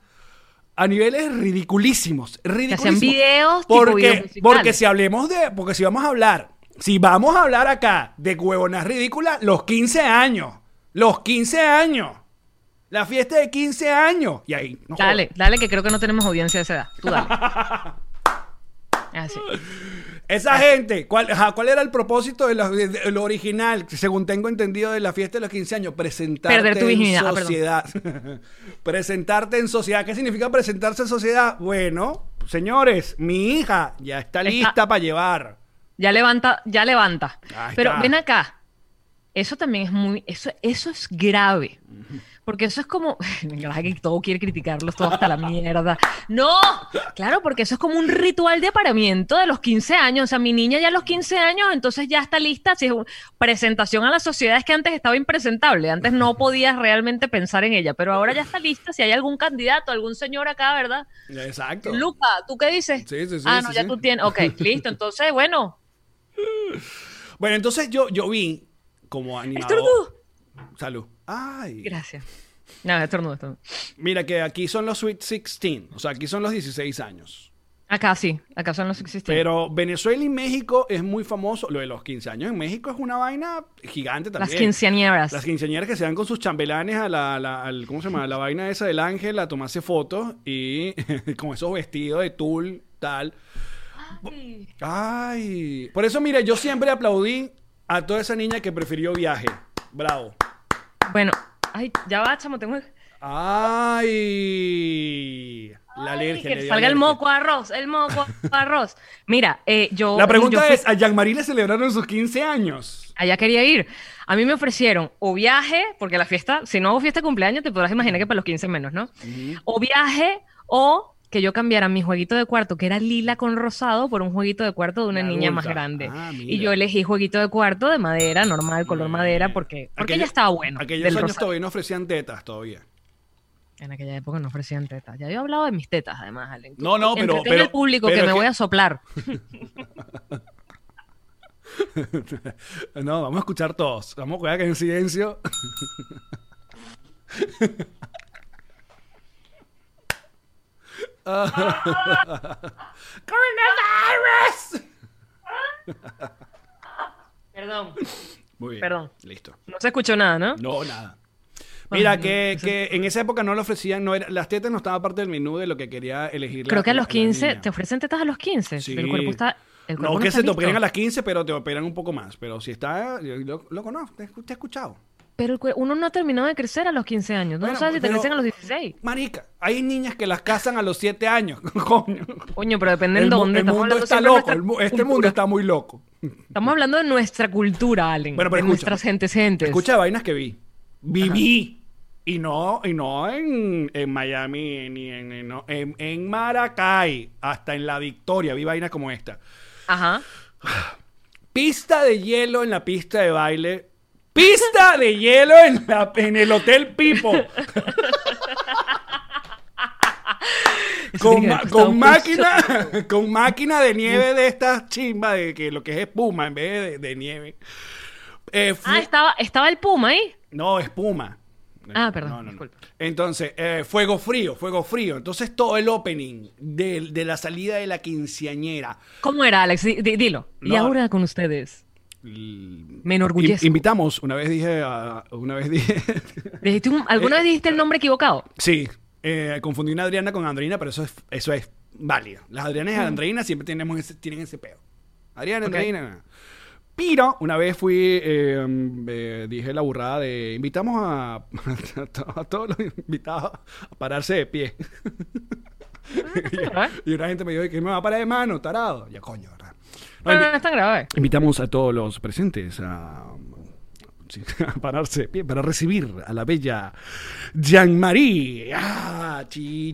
Speaker 2: a niveles ridiculísimos, ridiculísimos.
Speaker 3: videos tipo videos
Speaker 2: porque,
Speaker 3: musicales.
Speaker 2: porque si hablemos de, porque si vamos a hablar, si vamos a hablar acá de huevonas ridículas, los 15 años, los 15 años, la fiesta de 15 años, y ahí, no
Speaker 3: Dale, dale, que creo que no tenemos audiencia de esa edad. Tú dale. Así.
Speaker 2: Esa gente, ¿cuál, ¿cuál era el propósito de, la- de- de lo original, según tengo entendido de la fiesta de los 15 años? Presentarte
Speaker 3: Perder tu. Ah,
Speaker 2: en
Speaker 3: perdón.
Speaker 2: sociedad. presentarte en sociedad. ¿Qué significa presentarse en sociedad? Bueno, señores, mi hija ya está
Speaker 3: Está-
Speaker 2: lista para llevar.
Speaker 3: Ya levanta, ya levanta.
Speaker 2: Ahí
Speaker 3: Pero
Speaker 2: está.
Speaker 3: ven acá. Eso también es muy, eso, eso es grave. Porque eso es como, que todo quiere criticarlos, todo hasta la mierda. No, claro, porque eso es como un ritual de apareamiento de los 15 años. O sea, mi niña ya a los 15 años, entonces ya está lista. Si es un- presentación a la sociedad, es que antes estaba impresentable. Antes no podías realmente pensar en ella, pero ahora ya está lista. Si hay algún candidato, algún señor acá, ¿verdad?
Speaker 2: Exacto.
Speaker 3: Luca, ¿tú qué dices?
Speaker 2: Sí, sí, sí,
Speaker 3: Ah,
Speaker 2: sí,
Speaker 3: no, ya
Speaker 2: sí.
Speaker 3: tú tienes. Ok, listo. Entonces, bueno,
Speaker 2: Bueno, entonces yo, yo vi como animador.
Speaker 3: estornudo.
Speaker 2: Salud. Ay.
Speaker 3: Gracias. No, estornudo, estornudo.
Speaker 2: Mira que aquí son los Sweet 16. O sea, aquí son los 16 años.
Speaker 3: Acá sí, acá son los existentes.
Speaker 2: Pero Venezuela y México es muy famoso. Lo de los 15 años en México es una vaina gigante también.
Speaker 3: Las quinceañeras.
Speaker 2: Las quinceañeras que se van con sus chambelanes a la, la- al- ¿cómo se llama? A la vaina esa del ángel a tomarse fotos y con esos vestidos de tul, tal. Ay. Por eso, mira, yo siempre aplaudí a toda esa niña que prefirió viaje. Bravo.
Speaker 3: Bueno, ay, ya va, chamo, tengo...
Speaker 2: Ay. La
Speaker 3: Ay,
Speaker 2: alergia.
Speaker 3: que
Speaker 2: le
Speaker 3: salga el moco arroz, el moco arroz. Mira, eh, yo...
Speaker 2: La pregunta
Speaker 3: yo fui-
Speaker 2: es, ¿a Jean-Marie le celebraron sus 15 años?
Speaker 3: Allá quería ir. A mí me ofrecieron o viaje, porque la fiesta, si no hago fiesta de cumpleaños, te podrás imaginar que para los 15 menos, ¿no? O viaje, o que yo cambiara mi jueguito de cuarto, que era lila con rosado, por un jueguito de cuarto de una niña más grande.
Speaker 2: Ah,
Speaker 3: y yo elegí jueguito de cuarto de madera, normal, color madera, porque, porque
Speaker 2: Aquello-
Speaker 3: ya estaba bueno.
Speaker 2: Aquellos años
Speaker 3: rosado.
Speaker 2: todavía no ofrecían tetas todavía.
Speaker 3: En aquella época no ofrecían tetas. Ya he hablado de mis tetas, además, Allen.
Speaker 2: No, no, pero- pero-
Speaker 3: al público
Speaker 2: pero
Speaker 3: que me
Speaker 2: que-
Speaker 3: voy a soplar.
Speaker 2: no, vamos a escuchar todos. Vamos a jugar que en silencio. ¡Coronavirus!
Speaker 3: Perdón.
Speaker 2: Muy bien.
Speaker 3: Perdón.
Speaker 2: Listo.
Speaker 3: No se escuchó nada, ¿no?
Speaker 2: No, nada. Mira,
Speaker 3: Ay,
Speaker 2: que,
Speaker 3: no,
Speaker 2: que en esa época no le ofrecían, no era, las tetas no estaban parte del menú de lo que quería elegir. la-
Speaker 3: Creo que a los
Speaker 2: la
Speaker 3: 15,
Speaker 2: niña.
Speaker 3: ¿te ofrecen tetas a los 15?
Speaker 2: Sí.
Speaker 3: El cuerpo está... El cuerpo
Speaker 2: No que
Speaker 3: está
Speaker 2: se te operen a las 15, pero te operan un poco más. Pero si está, lo, lo conozco, te, te he escuchado.
Speaker 3: Pero uno no ha terminado de crecer a los 15 años. Tú
Speaker 2: Bueno,
Speaker 3: no sabes si te crecen a los 16.
Speaker 2: Marica, hay niñas que las casan a los 7 años. Coño.
Speaker 3: Coño, pero depende
Speaker 2: mu-
Speaker 3: dónde.
Speaker 2: el mundo está
Speaker 3: de
Speaker 2: loco. este mundo está muy loco.
Speaker 3: Estamos hablando de nuestra cultura, Allen.
Speaker 2: Bueno, pero
Speaker 3: de
Speaker 2: escucha.
Speaker 3: nuestras gentes, gentes.
Speaker 2: Escucha vainas que vi. Viví. Y no, y no en, en Miami ni en, en- no, en, en Maracay. Hasta en La Victoria vi vainas como esta.
Speaker 3: Ajá.
Speaker 2: Pista de hielo en la pista de baile. Pista de hielo en, la- en el Hotel Pipo. Con, ma- con máquina con máquina de nieve de estas chimbas de que lo que es espuma en vez de, de nieve Eh,
Speaker 3: Ah, estaba, estaba el Puma ahí.
Speaker 2: no espuma
Speaker 3: Ah, perdón,
Speaker 2: No, no, no.
Speaker 3: disculpa.
Speaker 2: entonces eh, fuego frío fuego frío entonces todo el opening de, de la salida de la quinceañera
Speaker 3: ¿Cómo era, Alex? Di- dilo. Y ahora con ustedes. Me
Speaker 2: In-
Speaker 3: enorgullezco.
Speaker 2: invitamos una vez dije a- una vez dije
Speaker 3: un- ¿Alguna vez dijiste el nombre equivocado?
Speaker 2: Sí, eh, confundí una Adriana con Andreina, pero eso es, eso es válido. Las Adrianas y Andreinas siempre tenemos ese, tienen ese pedo. Adriana,
Speaker 3: Ok.
Speaker 2: Andreina. Pero una vez fui, eh, eh, dije la burrada de invitamos a, a todos los invitados a pararse de pie.
Speaker 3: grave.
Speaker 2: y una gente me dijo que me va a parar de mano, tarado. Ya coño, ¿verdad? No,
Speaker 3: No, no.
Speaker 2: Invitamos a todos los presentes a, pararse de pie para recibir a la bella Jean-Marie. Ah, chi.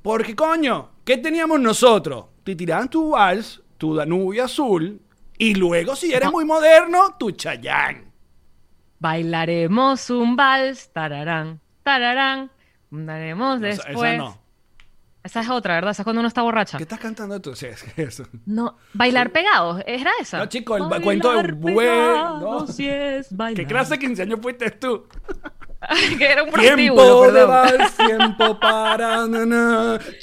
Speaker 2: Porque, coño, ¿qué teníamos nosotros? Te tiraban tu vals, tu Danubio azul, y luego, si eres muy moderno, tu Chayán.
Speaker 3: Bailaremos un vals, tararán, tararán. Daremos
Speaker 2: Esa- esa
Speaker 3: después.
Speaker 2: no.
Speaker 3: Esa es otra, ¿verdad? Esa es cuando uno está borracha.
Speaker 2: ¿Qué estás cantando tú? Sí, es que eso.
Speaker 3: No, bailar pegados, ¿era esa?
Speaker 2: No, chico, el
Speaker 3: Bailar
Speaker 2: cuento de un buen-
Speaker 3: pegados,
Speaker 2: no.
Speaker 3: sí es bailar.
Speaker 2: ¿Qué clase de 15 años fuiste tú?
Speaker 3: que era un prostíbulo,
Speaker 2: Tiempo de vals, tiempo para na, na.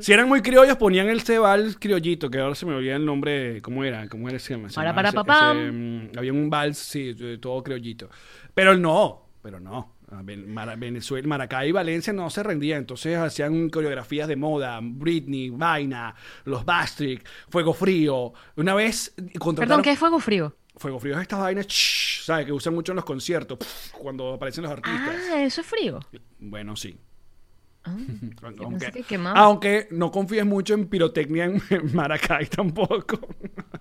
Speaker 2: Si eran muy criollos ponían el vals criollito, que ahora se me olvida el nombre, ¿cómo era? ¿Cómo era ese? se
Speaker 3: Para, para,
Speaker 2: ese, mm, había un vals, sí, todo criollito. Pero no, pero no. A Ven- Mara- Venezuela, Maracay y Valencia no se rendían, entonces hacían coreografías de moda, Britney, Vaina, los Bastric, Fuego Frío. Una vez contrataron...
Speaker 3: Perdón, ¿qué es fuego frío?
Speaker 2: Fuego Frío es estas vainas, shh, ¿sabes? Que usan mucho en los conciertos, cuando aparecen los artistas.
Speaker 3: Ah, eso es frío.
Speaker 2: Bueno, sí.
Speaker 3: Ah,
Speaker 2: Aunque,
Speaker 3: que
Speaker 2: aunque no confíes mucho en pirotecnia en, en Maracay tampoco.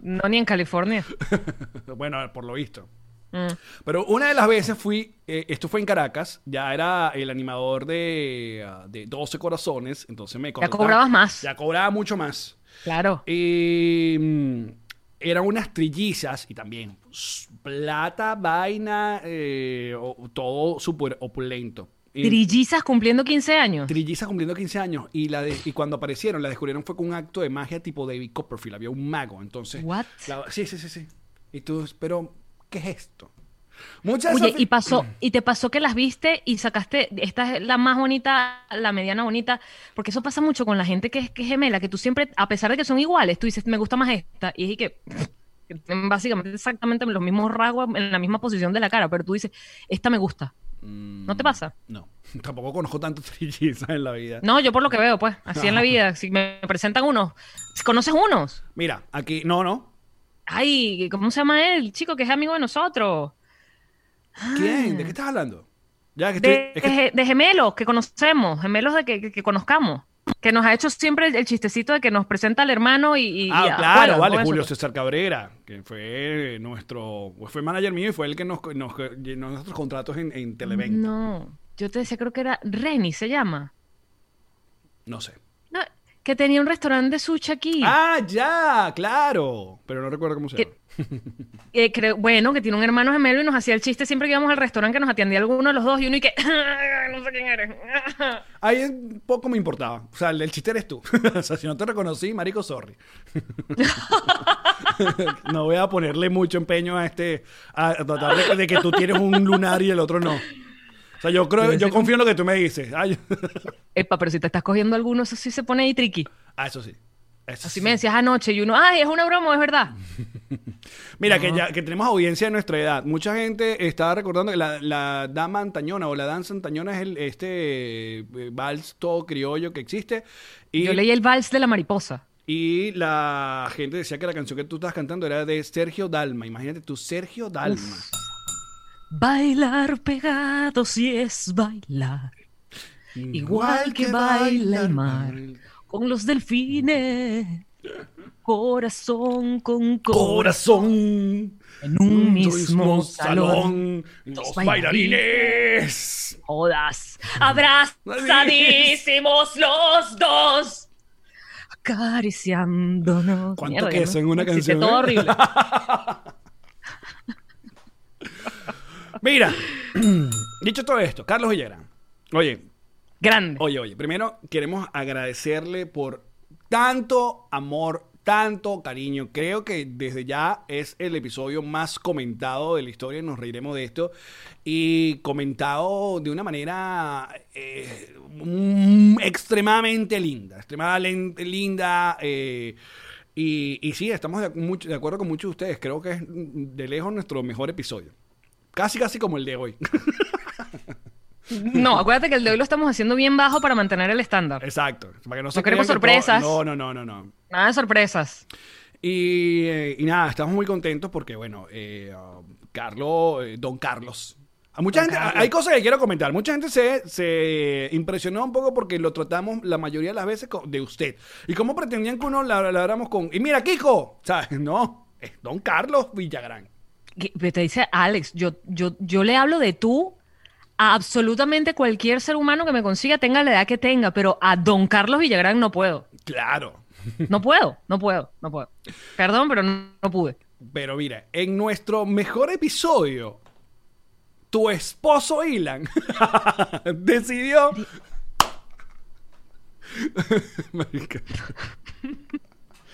Speaker 3: no, ni en California.
Speaker 2: bueno, por lo visto.
Speaker 3: Mm.
Speaker 2: Pero una de las veces fui, eh, esto fue en Caracas, ya era el animador de, ah, de 12 corazones, entonces me
Speaker 3: Ya cobrabas más.
Speaker 2: Ya cobraba mucho más.
Speaker 3: Claro.
Speaker 2: Y mm, eran unas trillizas y también plata, vaina, eh, o- todo súper opulento. Y
Speaker 3: Trillizas cumpliendo 15 años.
Speaker 2: trillizas cumpliendo 15 años y, la de- y cuando aparecieron, la descubrieron fue con un acto de magia tipo David Copperfield. Había un mago, entonces.
Speaker 3: What?
Speaker 2: la- sí, sí, sí, sí. Y tú, pero, ¿qué es esto? Muchas
Speaker 3: Oye, y pasó, y te pasó que las viste y sacaste, esta es la más bonita, la mediana bonita, porque eso pasa mucho con la gente que es, que es gemela, que tú siempre, a pesar de que son iguales, tú dices, me gusta más esta, y es que, básicamente exactamente los mismos rasgos en la misma posición de la cara, pero tú dices, esta me gusta. ¿No te pasa?
Speaker 2: No, tampoco conozco tantas trillizas en la vida.
Speaker 3: No, yo por lo que veo, pues, así en la vida, si me presentan unos, ¿conoces unos?
Speaker 2: Mira, aquí, no, no.
Speaker 3: Ay, ¿cómo se llama él? Chico que es amigo de nosotros.
Speaker 2: ¿Quién? ¿De qué estás hablando? Ya que estoy.
Speaker 3: de,
Speaker 2: es que-
Speaker 3: de- de gemelos que conocemos, gemelos de que, que- que conozcamos. Que nos ha hecho siempre el, el chistecito de que nos presenta al hermano y. y-
Speaker 2: Ah,
Speaker 3: y
Speaker 2: claro, vale,
Speaker 3: eso,
Speaker 2: Julio. César Cabrera, que fue nuestro, fue manager mío y fue el que nos, nos llenó nuestros contratos en, en Televen. No.
Speaker 3: No, yo te decía, creo que era Reni, se llama.
Speaker 2: sé.
Speaker 3: Que tenía un restaurante de sushi aquí.
Speaker 2: Ah, ya, claro. Pero no recuerdo cómo se llama.
Speaker 3: Eh, creo, bueno, que tiene un hermano gemelo y nos hacía el chiste siempre que íbamos al restaurante que nos atendía alguno de los dos y uno y que. no sé quién eres.
Speaker 2: Ahí poco me importaba. O sea, el, el chiste eres tú. o sea, si no te reconocí, marico, sorry. no voy a ponerle mucho empeño a este, a tratar de, de que tú tienes un lunar y el otro no. O sea, yo creo, yo confío en lo que tú me dices. Ah, yo-
Speaker 3: Epa, pero si te estás cogiendo alguno, eso sí se pone ahí tricky.
Speaker 2: Ah, eso sí. Eso
Speaker 3: Así
Speaker 2: sí.
Speaker 3: me decías anoche y uno, ay, es una broma, es verdad.
Speaker 2: Mira, que ya que tenemos audiencia de nuestra edad. Mucha gente estaba recordando que la, la dama antañona o la danza antañona es el, este eh, vals todo criollo que existe. Y,
Speaker 3: Yo leí el vals de la mariposa.
Speaker 2: y la gente decía que la canción que tú estabas cantando era de Sergio Dalma. Imagínate tú, Sergio Dalma.
Speaker 3: Bailar pegado si es bailar. Igual que baila el mar con los delfines. Corazón con corazón. En un mismo salón.
Speaker 2: Los
Speaker 3: Dos
Speaker 2: bailarines.
Speaker 3: Jodas. Abrazadísimos los dos. Acariciándonos.
Speaker 2: ¿Cuánto
Speaker 3: Mierda,
Speaker 2: queso
Speaker 3: ya
Speaker 2: en una canción,
Speaker 3: Todo
Speaker 2: eh?
Speaker 3: horrible.
Speaker 2: Mira, dicho todo esto, Carlos Villagrán. Oye,
Speaker 3: Grande.
Speaker 2: Oye, oye, primero queremos agradecerle por tanto amor, tanto cariño. Creo que desde ya es el episodio más comentado de la historia, nos reiremos de esto. Y comentado de una manera eh, extremadamente linda, extremadamente linda. eh, y, y sí, estamos de, mucho- de acuerdo con muchos de ustedes. Creo que es de lejos nuestro mejor episodio. Casi, casi como el de hoy.
Speaker 3: No, acuérdate que el de hoy lo estamos haciendo bien bajo para mantener el estándar.
Speaker 2: Exacto. Para que no, se
Speaker 3: No queremos
Speaker 2: todo-
Speaker 3: sorpresas.
Speaker 2: No, no, no, no, no.
Speaker 3: Nada de sorpresas.
Speaker 2: Y, eh, y nada, estamos muy contentos porque, bueno, eh, uh, Carlos, eh, don Carlos. A mucha
Speaker 3: Don
Speaker 2: gente,
Speaker 3: Carlos.
Speaker 2: hay cosas que quiero comentar. Mucha gente se, se impresionó un poco porque lo tratamos la mayoría de las veces con- de usted. ¿Y cómo pretendían que uno la habláramos con... Y mira, Kiko, ¿sabes? No, es don Carlos Villagrán.
Speaker 3: Te dice Alex, yo, yo, yo le hablo de tú a absolutamente cualquier ser humano que me consiga, tenga la edad que tenga, pero a don Carlos Villagrán no puedo.
Speaker 2: Claro.
Speaker 3: No puedo, no puedo, no puedo. Perdón, pero no, no pude.
Speaker 2: Pero mira, en nuestro mejor episodio, tu esposo Ilan decidió. Marica.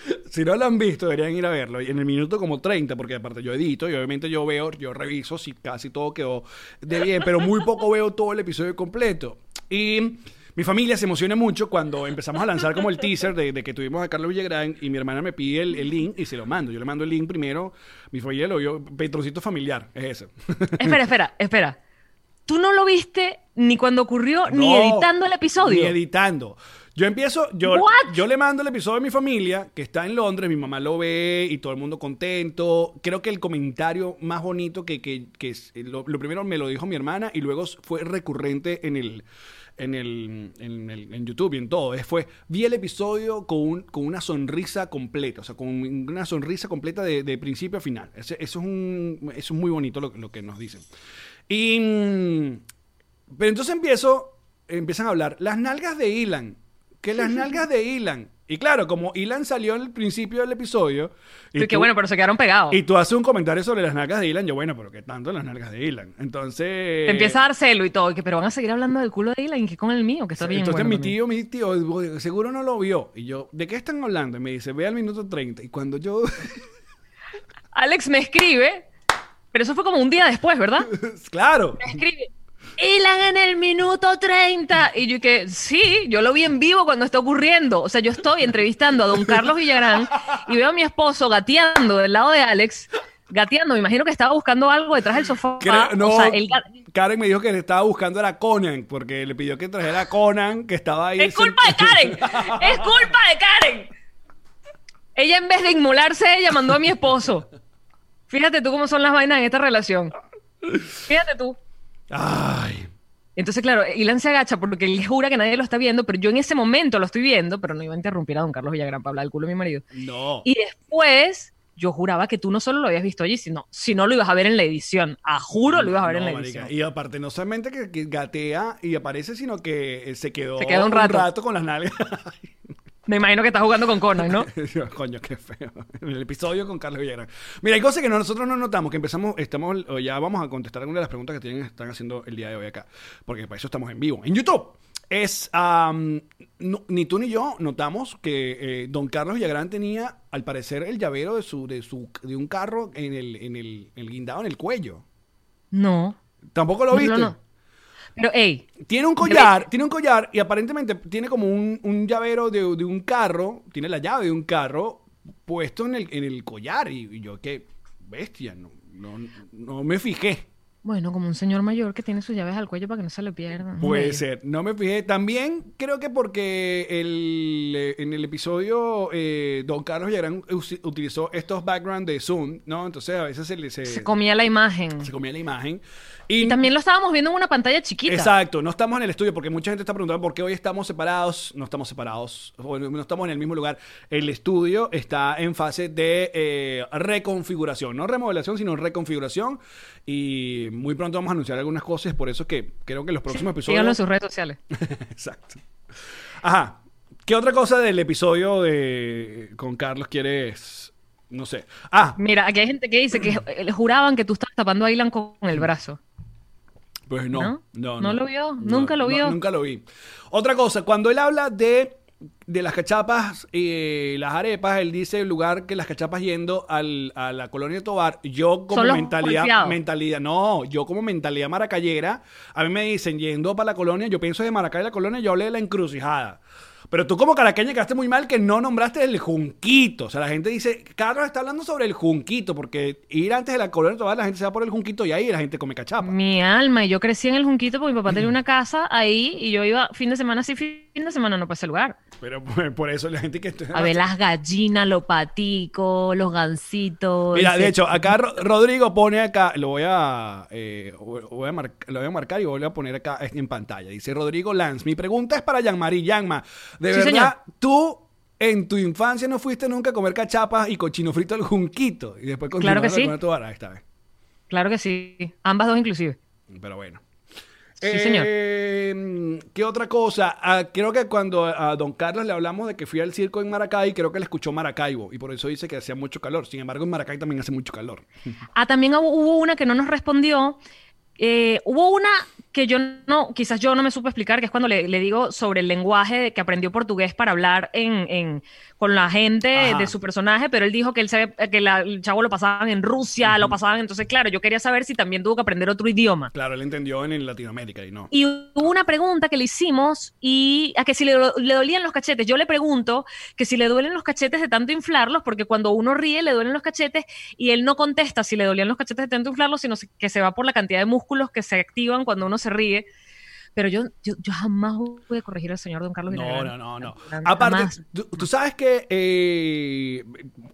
Speaker 2: Si no lo han visto, deberían ir a verlo. Y en el minuto como 30, porque aparte yo edito y obviamente yo veo, yo reviso si casi todo quedó de bien, pero muy poco veo todo el episodio completo. Y mi familia se emociona mucho cuando empezamos a lanzar como el teaser de, de que tuvimos a Carlos Villagrán y mi hermana me pide el, el link y se lo mando. Yo le mando el link primero. Mi familia lo vio, Petrocito familiar, es ese.
Speaker 3: Espera, espera, espera. Tú no lo viste ni cuando ocurrió, ni editando el episodio.
Speaker 2: Ni editando. Yo empiezo, yo,
Speaker 3: What?
Speaker 2: yo le mando el episodio a mi familia, que está en Londres, mi mamá lo ve y todo el mundo contento. Creo que el comentario más bonito que, que, que es- lo, lo primero me lo dijo mi hermana y luego fue recurrente en el, en el, en el- en YouTube y en todo. Es, fue, vi el episodio con, un- con una sonrisa completa, o sea, con una sonrisa completa de, de principio a final. Ese- eso, es un, eso es muy bonito lo, lo que nos dicen. Y... mm, pero entonces empiezo, empiezan a hablar, las nalgas de Ilan, que las nalgas de Ilan. Y claro, como Ilan salió al principio del episodio.
Speaker 3: Y que
Speaker 2: tú-
Speaker 3: bueno, pero se quedaron pegados.
Speaker 2: Y tú haces un comentario sobre las nalgas de Ilan, yo, bueno, pero ¿qué tanto las nalgas de Ilan? Entonces.
Speaker 3: Te empieza a dar celo y todo. y que, pero van a seguir hablando del culo de Ilan y que con el mío, que está bien.
Speaker 2: Entonces
Speaker 3: bueno
Speaker 2: mi tío, mi tío, seguro no lo vio. Y yo, ¿de qué están hablando? Y me dice, ve al minuto 30. Y cuando yo.
Speaker 3: Alex me escribe, pero eso fue como un día después, ¿verdad?
Speaker 2: claro.
Speaker 3: Me escribe. Ilan en el minuto 30. Y yo que sí, yo lo vi en vivo cuando está ocurriendo. O sea, yo estoy entrevistando a don Carlos Villagrán y veo a mi esposo gateando del lado de Alex. Gateando, me imagino que estaba buscando algo detrás del sofá.
Speaker 2: Creo- no,
Speaker 3: o sea, él
Speaker 2: Karen me dijo que le estaba buscando a Conan, porque le pidió que trajera a Conan, que estaba ahí.
Speaker 3: Es culpa de Karen. Es culpa de Karen. Ella en vez de inmolarse, ella mandó a mi esposo. Fíjate tú cómo son las vainas en esta relación. Fíjate tú.
Speaker 2: Ay.
Speaker 3: Entonces, claro, Ilan se agacha porque él jura que nadie lo está viendo, pero yo en ese momento lo estoy viendo, pero no iba a interrumpir a don Carlos Villagrán para hablar del culo de mi marido.
Speaker 2: No.
Speaker 3: Y después, yo juraba que tú no solo lo habías visto allí, sino, sino lo ibas a ver en la edición. A juro lo ibas a ver en
Speaker 2: No,
Speaker 3: la
Speaker 2: marica.
Speaker 3: edición.
Speaker 2: Y aparte, no solamente que, que gatea y aparece, sino que eh, se quedó,
Speaker 3: Se queda un rato.
Speaker 2: con las nalgas.
Speaker 3: Me imagino que estás jugando con Conan, ¿no?
Speaker 2: Coño, qué feo. En el episodio con Carlos Villagrán. Mira, hay cosas que no- nosotros no notamos, que empezamos, estamos, o ya vamos a contestar algunas de las preguntas que tienen, están haciendo el día de hoy acá. Porque para eso estamos en vivo, en YouTube. es, no- ni tú ni yo notamos que eh, don Carlos Villagrán tenía, al parecer, el llavero de su, de su, de un carro en el, en el, el guindado en el cuello.
Speaker 3: No.
Speaker 2: Tampoco lo
Speaker 3: No,
Speaker 2: viste.
Speaker 3: no, no. Pero, hey,
Speaker 2: Tiene un collar, tiene un collar y aparentemente tiene como un, un llavero de, de un carro, tiene la llave de un carro puesto en el, en el collar. Y, y yo, qué bestia, no, no, no me fijé.
Speaker 3: bueno, como un señor mayor que tiene sus llaves al cuello para que no se le pierdan.
Speaker 2: Puede ser, no me fijé. También creo que porque el, eh, en el episodio eh, Don Carlos Villagrán us- utilizó estos backgrounds de Zoom, ¿no? Entonces a veces se le se,
Speaker 3: Se comía la imagen.
Speaker 2: se comía la imagen.
Speaker 3: Y también lo estábamos viendo en una pantalla chiquita.
Speaker 2: Exacto, no estamos en el estudio porque mucha gente está preguntando por qué hoy estamos separados. No estamos separados, no estamos en el mismo lugar. El estudio está en fase de eh, reconfiguración, no remodelación, sino reconfiguración. Y muy pronto vamos a anunciar algunas cosas, por eso que creo que en los próximos episodios.
Speaker 3: Síganlo en sus redes sociales.
Speaker 2: Exacto. Ajá. ¿Qué otra cosa del episodio de con Carlos quieres? No sé. Ah,
Speaker 3: Mira, aquí hay gente que dice que eh, juraban que tú estabas tapando a Ilan con el brazo.
Speaker 2: Pues no,
Speaker 3: ¿No?
Speaker 2: no,
Speaker 3: ¿No lo vio? ¿Nunca lo vio?
Speaker 2: nunca lo vi. Otra cosa, cuando él habla de, de las cachapas y las arepas, él dice el lugar que las cachapas yendo al, a la colonia de Tobar. Yo como mentalidad, mentalidad, no, yo como mentalidad maracayera, a mí me dicen yendo para la colonia, yo pienso de Maracay la colonia, yo hablé de la encrucijada. Pero tú como caraqueña quedaste muy mal que no nombraste el junquito. O sea, la gente dice, Carlos está hablando sobre el junquito, porque ir antes de la colonia de Tobar, la gente se va por el junquito y ahí la gente come cachapa.
Speaker 3: Mi alma, y yo crecí en el Junquito porque mi papá tenía una casa ahí y yo iba fin de semana sí, fin de semana no para ese lugar.
Speaker 2: Pero por, por eso la gente que...
Speaker 3: A ver las gallinas, los paticos, los gansitos.
Speaker 2: Mira,
Speaker 3: ese-
Speaker 2: de hecho, acá Ro- Rodrigo pone acá, lo voy a, eh, voy a mar- lo voy a marcar y voy a poner acá en pantalla. Dice Rodrigo Lanz, mi pregunta es para Jean-Marie. Yanma, de
Speaker 3: Sí,
Speaker 2: verdad,
Speaker 3: señor.
Speaker 2: tú en tu infancia no fuiste nunca a comer cachapas y cochino frito al junquito. Y después
Speaker 3: Claro que sí.
Speaker 2: comer tu vara esta vez.
Speaker 3: Claro que sí. Ambas dos inclusive.
Speaker 2: Pero bueno.
Speaker 3: Sí, señor.
Speaker 2: Eh, ¿Qué otra cosa? Ah, creo que cuando a don Carlos le hablamos de que fui al circo en Maracay, creo que le escuchó Maracaibo y por eso dice que hacía mucho calor. Sin embargo, en Maracay también hace mucho calor.
Speaker 3: Ah, también hubo- hubo una que no nos respondió. Eh, hubo una que yo no, quizás yo no me supe explicar, que es cuando le, le digo sobre el lenguaje de que aprendió portugués para hablar en, en- con la gente
Speaker 2: Ajá.
Speaker 3: de su personaje, pero él dijo que, él sabe, que la- el chavo lo pasaban en Rusia, lo pasaban, entonces claro, yo quería saber si también tuvo que aprender otro idioma.
Speaker 2: Claro, él entendió en, Latinoamérica y no.
Speaker 3: Y hubo una pregunta que le hicimos y a que si le, le dolían los cachetes. Yo le pregunto que si le duelen los cachetes de tanto inflarlos, porque cuando uno ríe le duelen los cachetes y él no contesta si le dolían los cachetes de tanto inflarlos, sino que se va por la cantidad de músculos que se activan cuando uno se ríe. Pero yo, yo, yo jamás voy a corregir al señor Don Carlos
Speaker 2: No,
Speaker 3: Villagrán.
Speaker 2: no, no, no.
Speaker 3: Jamás.
Speaker 2: Aparte, tú, tú sabes que, eh,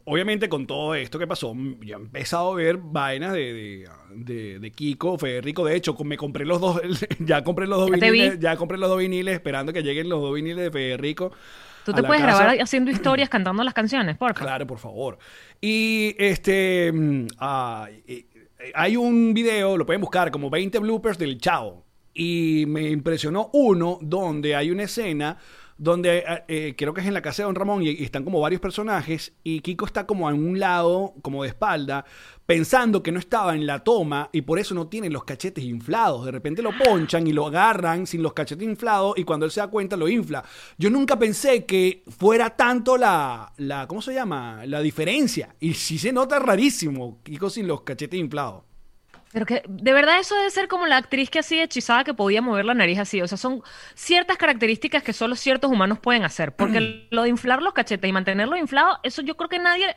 Speaker 2: obviamente con todo esto que pasó, yo he empezado a ver vainas de, de, de- de Kiko, Federico. De hecho, me compré los dos, ya compré los dos
Speaker 3: Ya
Speaker 2: viniles,
Speaker 3: vi.
Speaker 2: ya compré los dos viniles esperando que lleguen los dos viniles de Federico.
Speaker 3: Tú te puedes
Speaker 2: casa.
Speaker 3: grabar haciendo historias cantando las canciones, por favor.
Speaker 2: Claro, por favor. Y este. mm, ah, eh, hay un video, lo pueden buscar, como 20 bloopers del Chao. Y me impresionó uno donde hay una escena donde eh, eh, creo que es en la casa de Don Ramón y, y están como varios personajes y Kiko está como en un lado, como de espalda, pensando que no estaba en la toma y por eso no tiene los cachetes inflados. De repente lo ponchan y lo agarran sin los cachetes inflados y cuando él se da cuenta lo infla. Yo nunca pensé que fuera tanto la, la ¿cómo se llama? La diferencia. Y sí se nota rarísimo Kiko sin los cachetes inflados.
Speaker 3: Pero que de verdad eso debe ser como la actriz que así hechizada que podía mover la nariz así. O sea, son ciertas características que solo ciertos humanos pueden hacer. Porque lo de inflar los cachetes y mantenerlos inflados, eso yo creo que nadie...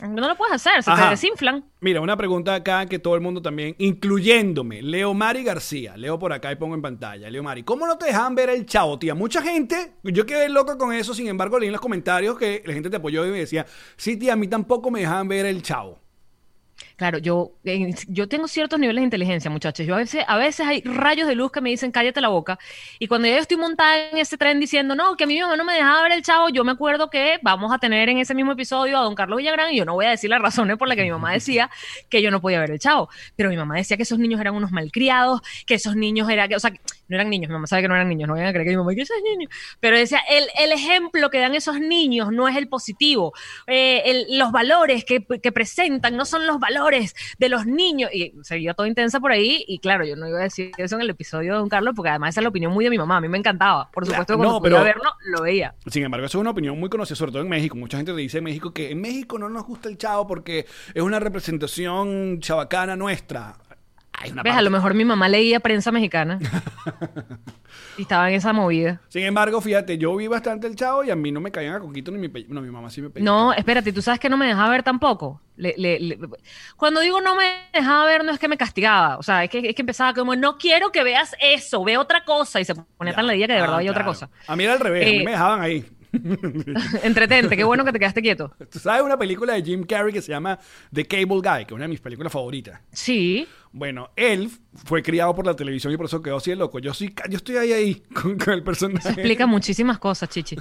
Speaker 3: No lo puedes hacer, se
Speaker 2: Ajá.
Speaker 3: te desinflan.
Speaker 2: Mira, una pregunta acá que todo el mundo también, incluyéndome, Leo Mari García. Leo por acá y pongo en pantalla. Leo Mari, ¿cómo no te dejan ver el chavo, tía? Mucha gente, yo quedé loco con eso, sin embargo, leí en los comentarios que la gente te apoyó y me decía, sí, tía, a mí tampoco me dejan ver el chavo.
Speaker 3: Claro, yo, yo tengo ciertos niveles de inteligencia, muchachos. Yo a veces, a veces hay rayos de luz que me dicen cállate la boca. Y cuando yo estoy montada en ese tren diciendo, no, que a mi mamá no me dejaba ver el chavo, yo me acuerdo que vamos a tener en ese mismo episodio a don Carlos Villagrán y yo no voy a decir las razones por las que mi mamá decía que yo no podía ver el chavo. Pero mi mamá decía que esos niños eran unos malcriados, que esos niños eran, o sea, no eran niños, mi mamá sabe que no eran niños, no vayan a creer que mi mamá que es niño, pero decía, el, el ejemplo que dan esos niños no es el positivo, Eh, el- los valores que, que presentan no son los valores de los niños, y se vio toda intensa por ahí, y claro, yo no iba a decir eso en el episodio de Don Carlos, porque además esa es la opinión muy de mi mamá, a mí me encantaba, por supuesto que
Speaker 2: no,
Speaker 3: cuando
Speaker 2: pero-
Speaker 3: verlo, lo veía.
Speaker 2: Sin embargo, eso es una opinión muy conocida, sobre todo en México. Mucha gente dice en México que en México no nos gusta el chavo porque es una representación chabacana nuestra. Una
Speaker 3: ¿Ves? A lo mejor mi mamá leía prensa mexicana y estaba en esa movida.
Speaker 2: Sin embargo, fíjate, yo vi bastante el chavo y a mí no me caían a coquito ni mi pe... No, mi mamá sí me pellizcaba.
Speaker 3: No, espérate, ¿tú sabes que no me dejaba ver tampoco? Le- le- le- Cuando digo no me dejaba ver, no es que me castigaba. O sea, es que, es que empezaba como, no quiero que veas eso, ve otra cosa. Y se ponía tan ladilla que de
Speaker 2: Ah,
Speaker 3: verdad había otra
Speaker 2: claro.
Speaker 3: cosa.
Speaker 2: A mí era al revés, a mí
Speaker 3: Eh,
Speaker 2: me dejaban ahí.
Speaker 3: Entretente, qué bueno que te quedaste quieto.
Speaker 2: ¿Tú sabes una película de Jim Carrey que se llama The Cable Guy, que es una de mis películas favoritas?
Speaker 3: Sí.
Speaker 2: Bueno, él fue criado por la televisión y por eso quedó así de loco. Yo sí, yo estoy ahí ahí con, con el personaje.
Speaker 3: Eso explica muchísimas cosas, Chichi.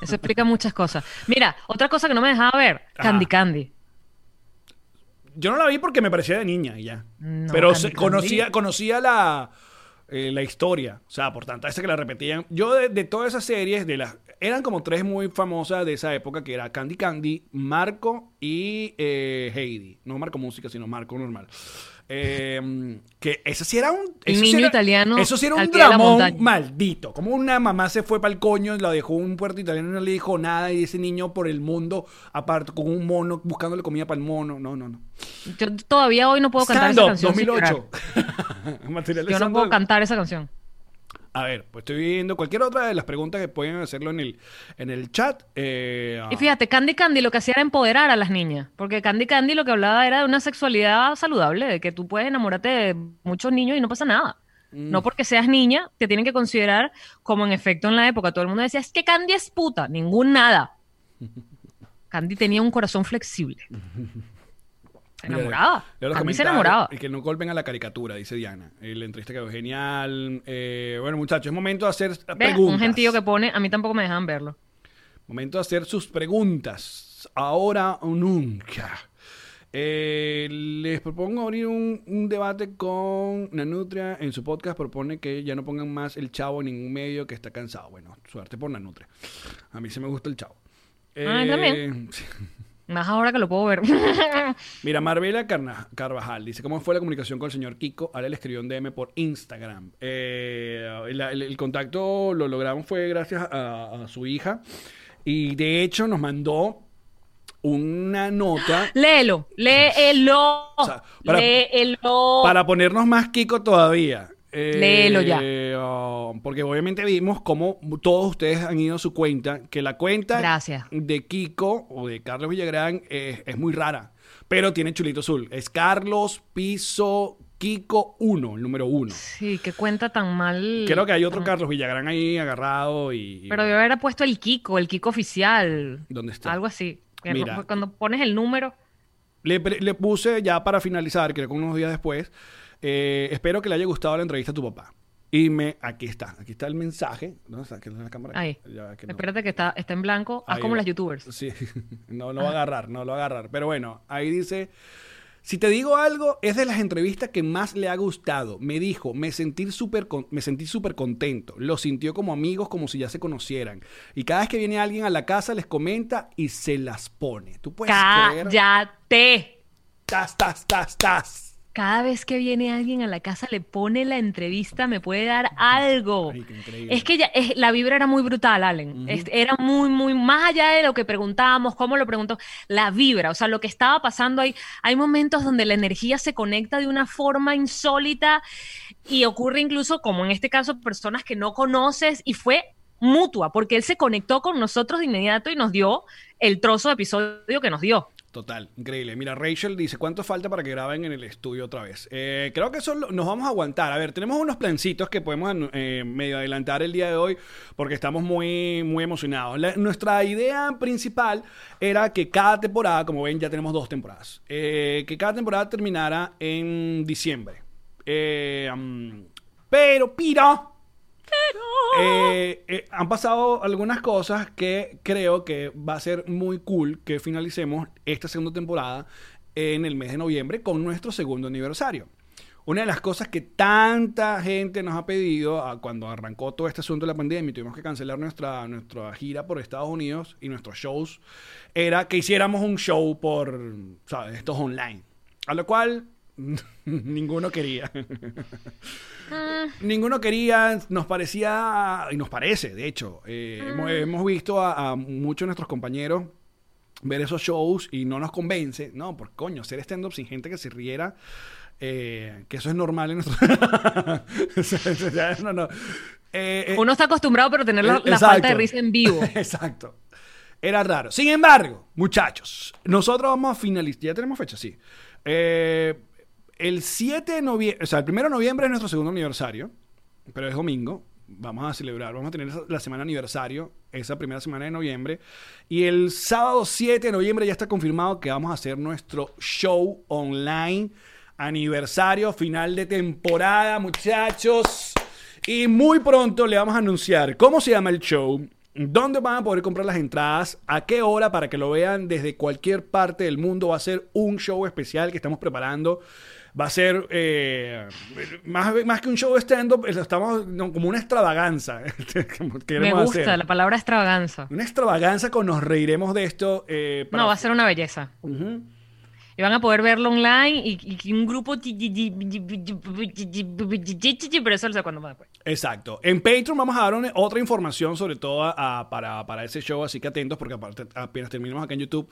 Speaker 3: Eso explica muchas cosas. Mira, otra cosa que no me dejaba ver, Candy
Speaker 2: Ajá.
Speaker 3: Candy.
Speaker 2: Yo no la vi porque me parecía de niña y ya.
Speaker 3: No,
Speaker 2: Pero
Speaker 3: Candy
Speaker 2: se-
Speaker 3: Candy.
Speaker 2: conocía, conocía la, eh, la historia. O sea, por tanto, esa que la repetían. Yo de, de todas esas series, de las eran como tres muy famosas de esa época, que era Candy Candy, Marco y eh, Heidi. No Marco Música, sino Marco normal. Eh, que ese sí era un... Eso sí
Speaker 3: niño
Speaker 2: era-
Speaker 3: italiano
Speaker 2: Eso sí era un dramón maldito. Como una mamá se fue para el coño, la dejó en un puerto italiano y no le dijo nada. Y ese niño por el mundo, aparte con un mono, buscándole comida para el mono. No, no, no.
Speaker 3: Yo todavía hoy no puedo cantar esa canción. sin
Speaker 2: 2008.
Speaker 3: llorar.
Speaker 2: Material de
Speaker 3: Yo no puedo cantar esa canción.
Speaker 2: A ver, pues estoy viendo cualquier otra de las preguntas que pueden hacerlo en el, en el chat. eh,
Speaker 3: Y fíjate, Candy Candy lo que hacía era empoderar a las niñas, porque Candy Candy lo que hablaba era de una sexualidad saludable, de que tú puedes enamorarte de muchos niños y no pasa nada.
Speaker 2: Mm.
Speaker 3: No porque seas niña, te tienen que considerar como en efecto en la época. Todo el mundo decía, es que Candy es puta. Ningún nada. Candy tenía un corazón flexible. Se enamoraba.
Speaker 2: leo los
Speaker 3: Candy se enamoraba.
Speaker 2: Y que no golpen a la caricatura, dice Diana. Eh, La entrevista quedó genial. Eh, bueno, muchachos, es momento de hacer
Speaker 3: ¿Ves?
Speaker 2: preguntas.
Speaker 3: Un gentío que pone, a mí tampoco me dejan verlo.
Speaker 2: Momento de hacer sus preguntas. Ahora o nunca. Eh, les propongo abrir un, un debate con Nanutria. En su podcast propone que ya no pongan más el chavo en ningún medio que está cansado. Bueno, suerte por Nanutria. A mí sí me gusta el chavo.
Speaker 3: A mí también.
Speaker 2: sí.
Speaker 3: Más ahora que lo puedo ver.
Speaker 2: Mira, Marbella Carna- Carvajal dice, ¿cómo fue la comunicación con el señor Kiko? Ahora le escribió un DM por Instagram. Eh, el, el- el contacto lo logramos fue gracias a, a su hija. Y de hecho nos mandó una nota
Speaker 3: léelo, léelo.
Speaker 2: sea, para-
Speaker 3: léelo.
Speaker 2: para ponernos más Kiko todavía. Eh,
Speaker 3: Léelo ya.
Speaker 2: oh, porque obviamente vimos cómo todos ustedes han ido a su cuenta, que la cuenta
Speaker 3: Gracias.
Speaker 2: de Kiko o de Carlos Villagrán es, es muy rara, pero tiene chulito azul. Es Carlos Piso Kiko 1, el número 1.
Speaker 3: Sí, qué cuenta tan mal.
Speaker 2: Creo que hay otro Carlos Villagrán ahí agarrado y...
Speaker 3: Pero yo hubiera puesto el Kiko, el Kiko oficial.
Speaker 2: ¿Dónde está?
Speaker 3: Algo así.
Speaker 2: Mira.
Speaker 3: Cuando pones el número.
Speaker 2: Le, le puse ya para finalizar, creo que unos días después, eh, espero que le haya gustado la entrevista a tu papá. Y me, aquí está, aquí está el mensaje. ¿Dónde está? Aquí está la cámara.
Speaker 3: Ahí.
Speaker 2: Ya, que no.
Speaker 3: Espérate que está, está en blanco. Haz
Speaker 2: Ahí
Speaker 3: como
Speaker 2: va.
Speaker 3: las youtubers.
Speaker 2: Sí, no lo va a agarrar, no lo va a agarrar. Pero bueno, ahí dice, si te digo algo, es de las entrevistas que más le ha gustado. Me dijo, me sentí súper con- me sentí súper contento. Lo sintió como amigos, como si ya se conocieran. Y cada vez que viene alguien a la casa, les comenta y se las pone. ¿Tú puedes creer?
Speaker 3: ¡Cállate!
Speaker 2: Tas, tas, tas, tas.
Speaker 3: Cada vez que viene alguien a la casa le pone la entrevista, me puede dar algo.
Speaker 2: Ay.
Speaker 3: Es que ya, es- la vibra era muy brutal, Allen. Es- era muy, muy, más allá de lo que preguntábamos, cómo lo preguntó, la vibra, o sea, lo que estaba pasando ahí. Hay momentos donde la energía se conecta de una forma insólita y ocurre incluso, como en este caso, personas que no conoces y fue mutua, porque él se conectó con nosotros de inmediato y nos dio el trozo de episodio que nos dio.
Speaker 2: Total, increíble. Mira, Rachel dice, ¿cuánto falta para que graben en el estudio otra vez? Eh, creo que eso nos vamos a aguantar. A ver, tenemos unos plancitos que podemos eh, medio adelantar el día de hoy porque estamos muy, muy emocionados. Nuestra idea principal era que cada temporada, como ven, ya tenemos dos temporadas, eh, que cada temporada terminara en diciembre. Mm, pero, piro, eh, eh, han pasado algunas cosas que creo que va a ser muy cool que finalicemos esta segunda temporada en el mes de noviembre con nuestro segundo aniversario. Una de las cosas que tanta gente nos ha pedido a- cuando arrancó todo este asunto de la pandemia y tuvimos que cancelar nuestra, nuestra gira por Estados Unidos y nuestros shows, era que hiciéramos un show por, ¿sabes? Estos online. A lo cual ninguno quería. Ninguno quería, nos parecía, y nos parece, de hecho, eh, hemos, hemos visto a, a muchos de nuestros compañeros ver esos shows y no nos convence, no, por coño, hacer stand-up sin gente que se riera, eh, que eso es normal en nuestro... No, no. Eh,
Speaker 3: Uno está acostumbrado, pero tener la, la falta de risa en vivo.
Speaker 2: Exacto. Era raro. Sin embargo, muchachos, nosotros vamos a finalizar. Ya tenemos fecha, sí. Eh, el 7 de noviembre, o sea, el 1 de noviembre es nuestro segundo aniversario, pero es domingo. Vamos a celebrar, vamos a tener la semana aniversario, esa primera semana de noviembre. Y el sábado 7 de noviembre ya está confirmado que vamos a hacer nuestro show online, aniversario, final de temporada, muchachos. Y muy pronto le vamos a anunciar cómo se llama el show, dónde van a poder comprar las entradas, a qué hora para que lo vean desde cualquier parte del mundo. Va a ser un show especial que estamos preparando. Va a ser eh, más, más que un show de stand-up, es- estamos no, como una extravaganza.
Speaker 3: Me gusta
Speaker 2: hacer.
Speaker 3: la palabra extravaganza.
Speaker 2: Una extravaganza con nos reiremos de esto. eh, para-
Speaker 3: No, va a ser una belleza. Y van a poder verlo online y, un grupo... Pero eso lo sé va después.
Speaker 2: Exacto. En Patreon vamos a dar una- otra información sobre todo a- para, para ese show, así que atentos porque aparte apenas terminemos acá en YouTube,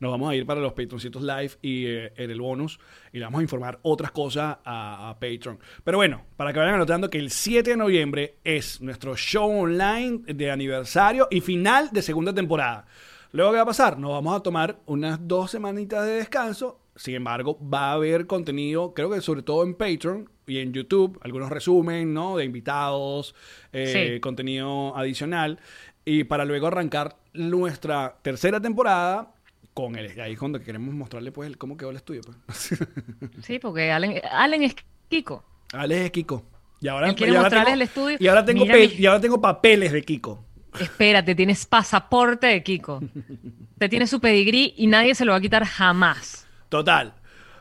Speaker 2: nos vamos a ir para los Patroncitos Live y eh, en el bonus y le vamos a informar otras cosas a, a Patreon. Pero bueno, para que vayan anotando que el 7 de noviembre es nuestro show online de aniversario y final de segunda temporada. Luego, ¿qué va a pasar? Nos vamos a tomar unas dos semanitas de descanso. Sin embargo, va a haber contenido, creo que sobre todo en Patreon y en YouTube, algunos resumen, ¿no? De invitados, eh,
Speaker 3: Sí.
Speaker 2: contenido adicional. Y para luego arrancar nuestra tercera temporada con el... Ahí cuando queremos mostrarle, pues, el- cómo quedó el estudio. Pues.
Speaker 3: Sí, porque Allen, Allen es Kiko.
Speaker 2: Alex es Kiko. Y ahora,
Speaker 3: quiere
Speaker 2: y ahora tengo-
Speaker 3: el estudio.
Speaker 2: Y ahora, tengo y ahora tengo papeles de Kiko.
Speaker 3: Espérate, tienes pasaporte de Kiko. Te tiene su pedigrí y nadie se lo va a quitar jamás.
Speaker 2: Total.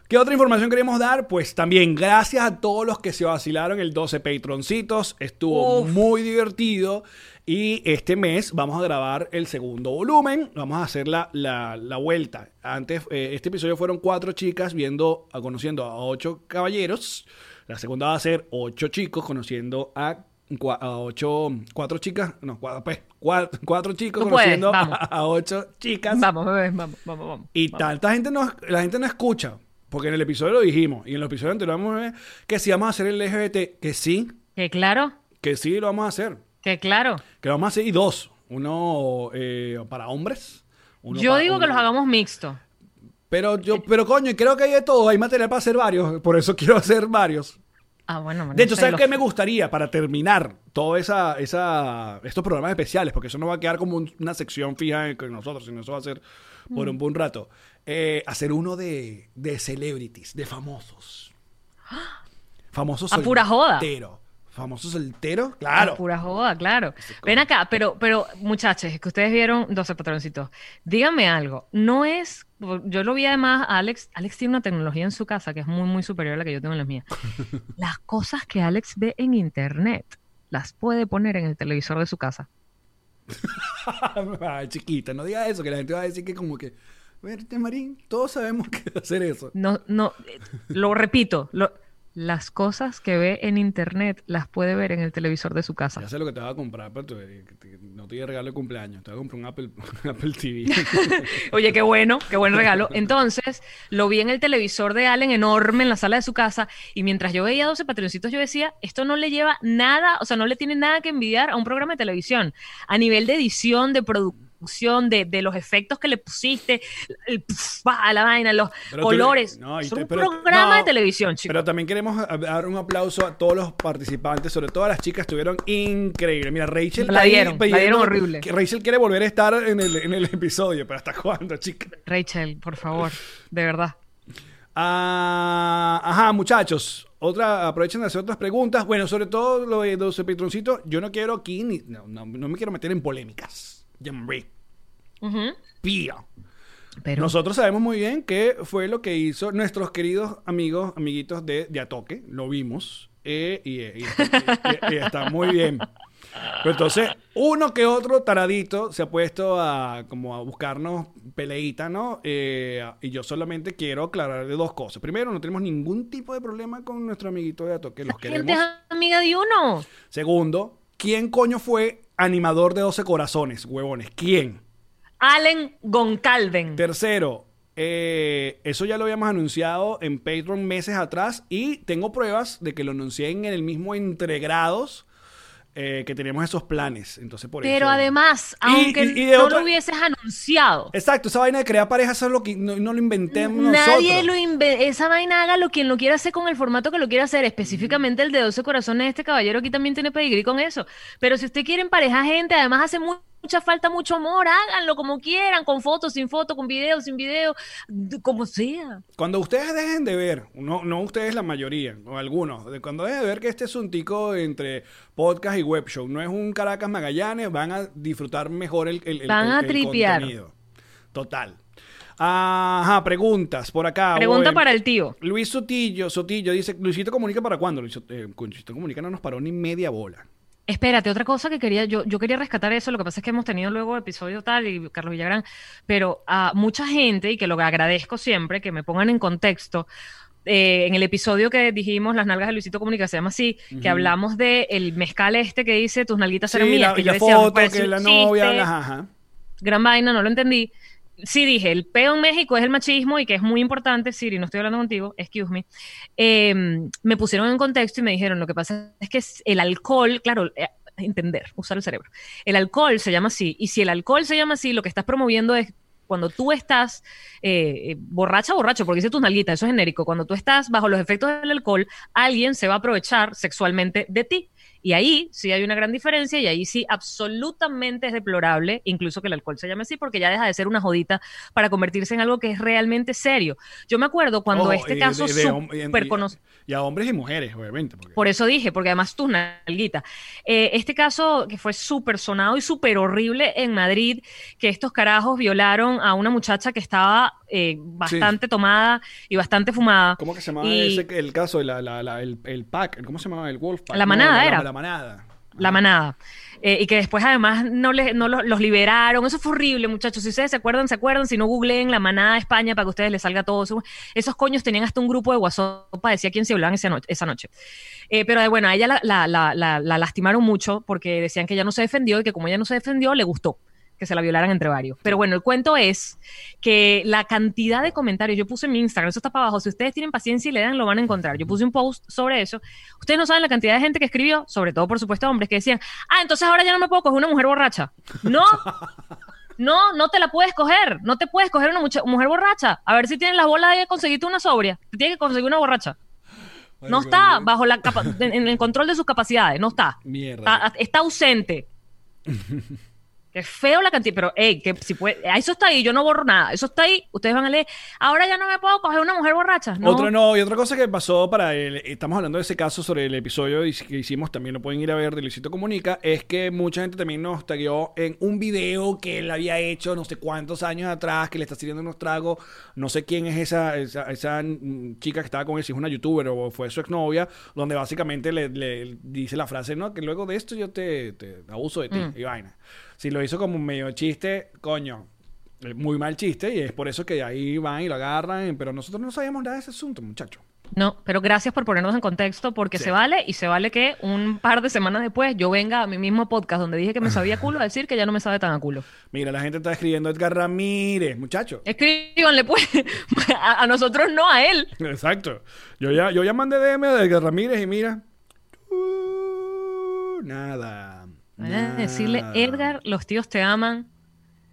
Speaker 2: ¿Qué otra información queremos dar? Pues también gracias a todos los que se vacilaron el 12 Patroncitos. Estuvo
Speaker 3: Uf.
Speaker 2: muy divertido. Y este mes vamos a grabar el segundo volumen. Vamos a hacer la, la- la vuelta. Antes, eh, este episodio fueron cuatro chicas viendo, a- conociendo a ocho caballeros. La segunda va a ser ocho chicos conociendo a, ocho, cuatro chicas. No, cua- pues, cua- cuatro, chicos conociendo a, a ocho chicas.
Speaker 3: Vamos, bebé, vamos, vamos, vamos.
Speaker 2: Y
Speaker 3: Vamos.
Speaker 2: tanta gente no, la gente no escucha. Porque en el episodio lo dijimos. Y en el episodio anterior vamos a ver que si vamos a hacer el LGBT, que sí,
Speaker 3: Que claro,
Speaker 2: que sí lo vamos a hacer.
Speaker 3: Que claro.
Speaker 2: Que vamos a hacer dos. Uno eh, para hombres. uno
Speaker 3: Yo
Speaker 2: para-
Speaker 3: digo que los hagamos mixtos.
Speaker 2: Pero yo, pero coño, creo que hay de todo. Hay material para hacer varios. Por eso quiero hacer varios.
Speaker 3: Ah, bueno,
Speaker 2: De hecho, ¿sabes
Speaker 3: los-
Speaker 2: qué me gustaría para terminar todos esa, esa, estos programas especiales? Porque eso no va a quedar como un- una sección fija con nosotros, sino eso va a ser por un buen rato. Eh, hacer uno de, de celebrities, de famosos. Famosos
Speaker 3: A pura joda.
Speaker 2: soltero. ¿Famosos solteros?
Speaker 3: Ah,
Speaker 2: Claro.
Speaker 3: Pura joda, claro. Ven acá, pero, pero muchachos, es que ustedes vieron 12 patroncitos. Díganme algo, no es, yo lo vi además, Alex, Alex tiene una tecnología en su casa que es muy, muy superior a la que yo tengo en la mía. Las cosas que Alex ve en internet las puede poner en el televisor de su casa.
Speaker 2: Ay, chiquita, no digas eso, que la gente va a decir que como que, verte, Marín, todos sabemos que hacer eso.
Speaker 3: No, no, lo repito, lo- las cosas que ve en internet las puede ver en el televisor de su casa.
Speaker 2: Ya sé lo que te vas a comprar, pero te- te- no te voy a regalo de cumpleaños. Te voy a comprar un Apple, un Apple TV.
Speaker 3: Oye, qué bueno, qué buen regalo. Entonces, lo vi en el televisor de Allen enorme en la sala de su casa y mientras yo veía 12 patroncitos yo decía, esto no le lleva nada, o sea, no le tiene nada que envidiar a un programa de televisión. A nivel de edición, de producción, de, de los efectos que le pusiste, el pf, bah, la vaina, los
Speaker 2: Pero tú-
Speaker 3: colores.
Speaker 2: no, te-
Speaker 3: un
Speaker 2: pero-
Speaker 3: programa
Speaker 2: no,
Speaker 3: de televisión, chicos.
Speaker 2: Pero también queremos a- dar un aplauso a todos los participantes, sobre todo a las chicas, estuvieron increíbles. Mira, Rachel.
Speaker 3: La
Speaker 2: ahí
Speaker 3: dieron, la dieron horrible.
Speaker 2: que Rachel quiere volver a estar en el, en el episodio, pero ¿hasta cuándo, chica?
Speaker 3: Rachel, por favor, de verdad.
Speaker 2: Ah, ajá, muchachos. Otra, aprovechen de hacer otras preguntas. Bueno, sobre todo lo de 12 Patroncitos, yo no quiero aquí, ni, no, no, no me quiero meter en polémicas. Jean-Marie.
Speaker 3: Ujú.
Speaker 2: Pío.
Speaker 3: Pero
Speaker 2: Nosotros sabemos muy bien qué fue lo que hizo nuestros queridos amigos, amiguitos de, de Atoque. Lo vimos. eh, y, y- y- y- y está muy bien. Pero entonces, uno que otro taradito se ha puesto a como a buscarnos peleita, ¿no? Eh, y yo solamente quiero aclarar de dos cosas. Primero, no tenemos ningún tipo de problema con nuestro amiguito de Atoque. Los queremos.
Speaker 3: es amiga de uno.
Speaker 2: Segundo, ¿quién coño fue animador de 12 corazones, huevones? ¿Quién?
Speaker 3: Allen Goncalven.
Speaker 2: Tercero, eh, eso ya lo habíamos anunciado en Patreon meses atrás y tengo pruebas de que lo anuncié en el mismo entregrados eh, que teníamos esos planes. Entonces, por
Speaker 3: Pero
Speaker 2: eso-
Speaker 3: además,
Speaker 2: Y-
Speaker 3: aunque
Speaker 2: y- y de
Speaker 3: no
Speaker 2: otra-
Speaker 3: lo hubieses anunciado,
Speaker 2: Exacto, esa vaina de crear parejas eso es lo que no, no lo inventemos
Speaker 3: Nadie
Speaker 2: nosotros.
Speaker 3: lo inve- esa vaina haga lo quien lo quiera hacer con el formato que lo quiera hacer, específicamente el de 12 corazones, este caballero aquí también tiene pedigrí con eso. Pero si usted quiere emparejar gente, además hace mu- mucha falta mucho amor, háganlo como quieran, con fotos, sin fotos, con video, sin video, como sea.
Speaker 2: Cuando ustedes dejen de ver, no, no ustedes la mayoría, o algunos, cuando dejen de ver que este es un tico entre podcast y web show, no es un Caracas Magallanes, van a disfrutar mejor el, el,
Speaker 3: Van
Speaker 2: el-
Speaker 3: a
Speaker 2: el
Speaker 3: tripear.
Speaker 2: contenido. Total. Ajá, preguntas por acá.
Speaker 3: Pregunta para el tío.
Speaker 2: Luis Sotillo, Sotillo dice, Luisito Comunica para cuándo? Luisito, eh, Luisito Comunica no nos paró ni media bola.
Speaker 3: Espérate, otra cosa que quería, yo, yo quería rescatar eso, lo que pasa es que hemos tenido luego episodio tal y Carlos Villagrán, pero a mucha gente, y que lo agradezco siempre, que me pongan en contexto, eh, en el episodio que dijimos, Las nalgas de Luisito Comunica, se llama así, que hablamos de el mezcal este que dice, tus nalguitas
Speaker 2: Sí,
Speaker 3: mías,
Speaker 2: la,
Speaker 3: que
Speaker 2: y
Speaker 3: yo
Speaker 2: la
Speaker 3: decía, me
Speaker 2: foto, que la novia, ajá.
Speaker 3: gran vaina, no lo entendí. Sí dije, el peo en México es el machismo y que es muy importante, Siri, no estoy hablando contigo, excuse me. Eh, me pusieron en contexto y me dijeron, lo que pasa es que el alcohol, claro, eh, entender, usar el cerebro. El alcohol se llama así, y si el alcohol se llama así, lo que estás promoviendo es cuando tú estás eh, eh, borracha, borracho, porque dice tus nalguitas, eso es genérico, cuando tú estás bajo los efectos del alcohol, alguien se va a aprovechar sexualmente de ti. Y ahí sí hay una gran diferencia y ahí sí absolutamente es deplorable, incluso que el alcohol se llame así, porque ya deja de ser una jodita para convertirse en algo que es realmente serio. Yo me acuerdo cuando este
Speaker 2: y
Speaker 3: caso
Speaker 2: de- de hom- y- y- a hombres y mujeres, obviamente. porque-
Speaker 3: Por eso dije, porque además tú, nalguita. Eh, este caso que fue súper sonado y súper horrible en Madrid, que estos carajos violaron a una muchacha que estaba eh, bastante tomada y bastante fumada.
Speaker 2: ¿Cómo que se llamaba
Speaker 3: Y-
Speaker 2: ese, el caso, la, la- la- el, el pack? ¿Cómo se llamaba? El Wolf Pack.
Speaker 3: La
Speaker 2: No,
Speaker 3: manada
Speaker 2: la,
Speaker 3: era.
Speaker 2: Manada.
Speaker 3: La manada. Eh, y que después además no, le- no lo- los liberaron. Eso fue horrible, muchachos. Si ustedes se acuerdan, se acuerdan. Si no, googleen la manada de España para que a ustedes les salga todo. eso. Esos coños tenían hasta un grupo de WhatsApp para decir quién se hablaban esa noche. Esa noche. Eh, pero bueno, a ella la, la- la- la- la lastimaron mucho porque decían que ella no se defendió y que como ella no se defendió, le gustó que se la violaran entre varios. Pero bueno, el cuento es que la cantidad de comentarios, yo puse en mi Instagram, eso está para abajo, si ustedes tienen paciencia y le dan, lo van a encontrar. Yo puse un post sobre eso. Ustedes no saben la cantidad de gente que escribió, sobre todo, por supuesto, hombres, que decían, ah, entonces ahora ya no me puedo coger una mujer borracha. No, no, no te la puedes coger, no te puedes coger una mucha- mujer borracha. A ver si tienes las bolas de conseguirte una sobria. Te tienes que conseguir una borracha. No está bajo la capa- en, en el control de sus capacidades, no está.
Speaker 2: Mierda.
Speaker 3: Está, está ausente. Qué feo la cantidad, pero hey, que si puede, eso está ahí, yo no borro nada, eso está ahí, ustedes van a leer, ahora ya no me puedo coger una mujer borracha, no,
Speaker 2: Otra no, y otra cosa que pasó para el, estamos hablando de ese caso sobre el episodio que hicimos, también lo pueden ir a ver de Luisito Comunica, es que mucha gente también nos tagueó en un video que él había hecho no sé cuántos años atrás, que le está sirviendo unos tragos, no sé quién es esa, esa, esa, chica que estaba con él, si es una youtuber o fue su exnovia, donde básicamente le, le dice la frase, no, que luego de esto yo te, te abuso de ti,
Speaker 3: Mm.
Speaker 2: y vaina. Si lo hizo como un medio chiste, coño, muy mal chiste y es por eso que ahí van y lo agarran, pero nosotros no sabíamos nada de ese asunto, muchacho.
Speaker 3: no, pero gracias por ponernos en contexto, porque
Speaker 2: Sí.
Speaker 3: se vale, y se vale que un par de semanas después yo venga a mi mismo podcast donde dije que me sabía culo a decir que ya no me sabe tan a culo.
Speaker 2: Mira, la gente está escribiendo Edgar Ramírez, muchacho.
Speaker 3: Escríbanle pues, a, a nosotros no, a él.
Speaker 2: Exacto. Yo ya, yo ya mandé DM de Edgar Ramírez y mira. uh, nada.
Speaker 3: Decirle, Edgar, los tíos te aman.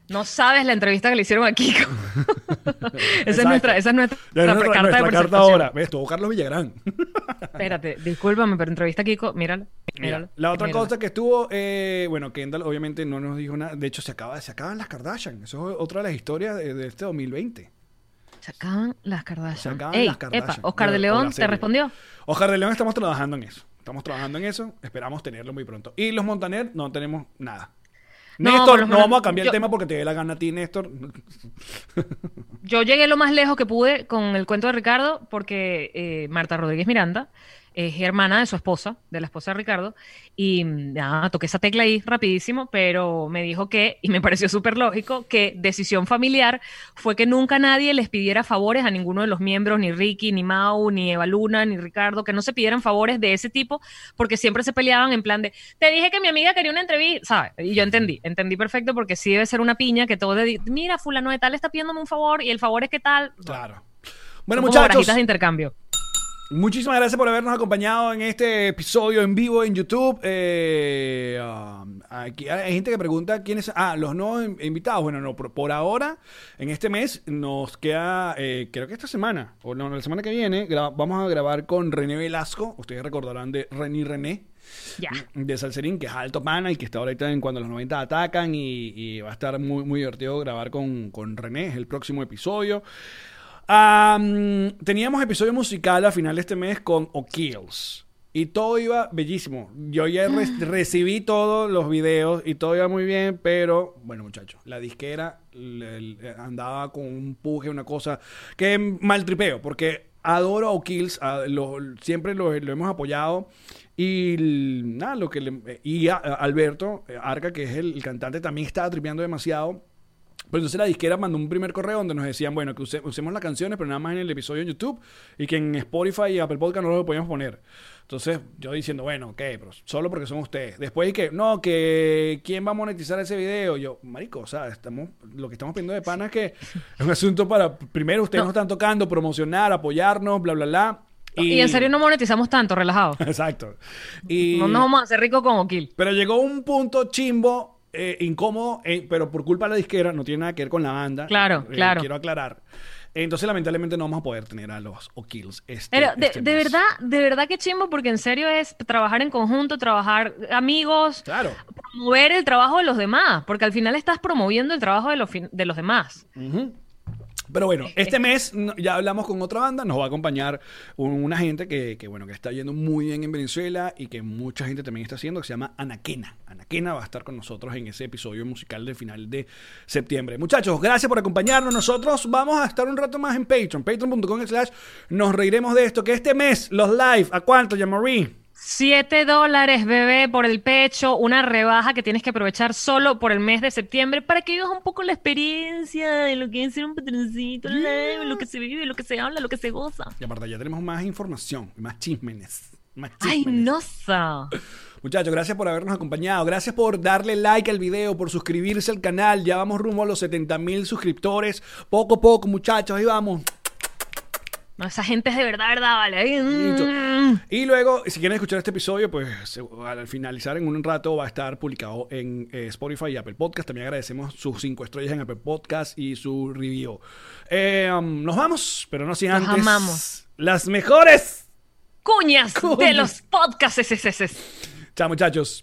Speaker 3: No sabes la entrevista que le hicieron a Kiko. esa, es nuestra, esa es nuestra,
Speaker 2: Ya nuestra,
Speaker 3: carta de
Speaker 2: nuestra carta
Speaker 3: presentación.
Speaker 2: ahora. ¿Ves? Estuvo Carlos Villagrán.
Speaker 3: Espérate, discúlpame, pero entrevista a Kiko, míralo.
Speaker 2: Mira, la otra cosa que estuvo, eh, bueno, Kendall obviamente no nos dijo nada. De hecho, se, acaba, se acaban las Kardashian. Eso es otra de las historias de, de este 2020.
Speaker 3: Se acaban las
Speaker 2: Se
Speaker 3: Kardashian.
Speaker 2: acaban
Speaker 3: Ey,
Speaker 2: las Kardashian.
Speaker 3: epa, Oscar de
Speaker 2: la
Speaker 3: León, ¿te respondió?
Speaker 2: Oscar de León estamos trabajando en eso. Estamos trabajando en eso. Esperamos tenerlo muy pronto. Y los Montaner no tenemos nada.
Speaker 3: No,
Speaker 2: Néstor, no vamos a cambiar
Speaker 3: yo-
Speaker 2: el tema porque te dé la gana a ti, Néstor.
Speaker 3: Yo llegué lo más lejos que pude con el cuento de Ricardo porque eh, Marta Rodríguez Miranda es hermana de su esposa, de la esposa de Ricardo, y mm, nada, toqué esa tecla ahí rapidísimo, pero me dijo que, y me pareció súper lógico, que decisión familiar fue que nunca nadie les pidiera favores a ninguno de los miembros, ni Ricky, ni Mau, ni Eva Luna, ni Ricardo, que no se pidieran favores de ese tipo, porque siempre se peleaban en plan de, te dije que mi amiga quería una entrevista, ¿sabes? Y yo entendí, entendí perfecto porque sí debe ser una piña que todo de, mira, fulano de tal está pidiéndome un favor y el favor es que tal.
Speaker 2: Claro. Bueno,
Speaker 3: como
Speaker 2: muchachos,
Speaker 3: de intercambio.
Speaker 2: Muchísimas gracias por habernos acompañado en este episodio en vivo en YouTube. Eh, um, aquí hay gente que pregunta quiénes. Ah, los nuevos in- invitados. Bueno, no, por, por ahora, en este mes nos queda, eh, creo que esta semana, o no, la semana que viene, vamos a grabar con René Velasco. Ustedes recordarán de René René. De Salserín, que es alto pana y que está ahorita en cuando los 90 atacan y, y va a estar muy, muy divertido grabar con, con René, es el próximo episodio. Am, teníamos episodio musical a final de este mes con O'Kills. Y todo iba bellísimo. Yo ya re- recibí todos los videos y todo iba muy bien, pero bueno, muchachos, la disquera le- le- andaba con un puje, una cosa que mal tripeo, porque adoro a O'Kills, siempre lo, lo hemos apoyado. Y nada, lo que le- y a- a Alberto Arca, que es el, el cantante, también estaba tripeando demasiado. Pero entonces la disquera mandó un primer correo donde nos decían, bueno, que use- usemos las canciones, pero nada más en el episodio en YouTube y que en Spotify y Apple Podcast no lo podíamos poner. Entonces yo diciendo, bueno, ok, pero solo porque son ustedes. Después y que, no, que quién va a monetizar ese video. Yo, marico, o sea, estamos, lo que estamos pidiendo de pana es que es un asunto para, primero ustedes
Speaker 3: No.
Speaker 2: nos están tocando, promocionar, apoyarnos, bla, bla, bla.
Speaker 3: Y, en serio no monetizamos tanto, relajado.
Speaker 2: Exacto. Y...
Speaker 3: No nos vamos a hacer ricos con O'Kill.
Speaker 2: Pero llegó un punto chimbo, eh, incómodo, eh, pero por culpa de la disquera, no tiene nada que ver con la banda.
Speaker 3: Claro,
Speaker 2: Eh,
Speaker 3: claro.
Speaker 2: Quiero aclarar. Entonces, lamentablemente, no vamos a poder tener a los O'Kills. Este,
Speaker 3: Pero de,
Speaker 2: este
Speaker 3: de verdad, de verdad que chimbo, porque en serio es trabajar en conjunto, trabajar amigos,
Speaker 2: Claro.
Speaker 3: promover el trabajo de los demás, porque al final estás promoviendo el trabajo de los, de los demás.
Speaker 2: Pero bueno, eh, este eh. mes mm, ya hablamos con otra banda, nos va a acompañar una gente que, que, bueno, que está yendo muy bien en Venezuela y que mucha gente también está haciendo, que se llama Anaquena. Anaquena va a estar con nosotros en ese episodio musical del final de septiembre. Muchachos, gracias por acompañarnos. Nosotros vamos a estar un rato más en Patreon, patreon.com slash nos reiremos de esto, que este mes los live, ¿a cuánto, Yamari?
Speaker 3: 7 dólares, bebé, por el pecho, una rebaja que tienes que aprovechar solo por el mes de septiembre para que vivas un poco la experiencia de lo que es ser un patroncito, yeah. lo que se vive, lo que se habla, lo que se goza.
Speaker 2: Ya, Marta, ya tenemos más información, más chismenes. Más chismenes.
Speaker 3: ¡Ay, no!
Speaker 2: Muchachos, gracias por habernos acompañado. Gracias por darle like al video, por suscribirse al canal. Ya vamos rumbo a los 70 mil suscriptores. Poco a poco, muchachos, ahí vamos.
Speaker 3: No, esa gente es de verdad, verdad, vale. Mm.
Speaker 2: Y luego, si quieren escuchar este episodio, pues al finalizar en un rato va a estar publicado en eh, Spotify y Apple Podcast. También agradecemos sus cinco estrellas en Apple Podcast y su review. Eh, um, nos vamos, pero no sin
Speaker 3: Nos
Speaker 2: antes.
Speaker 3: amamos.
Speaker 2: Las mejores.
Speaker 3: Cuñas de
Speaker 2: Cuñas.
Speaker 3: los podcasts.
Speaker 2: Chao, muchachos.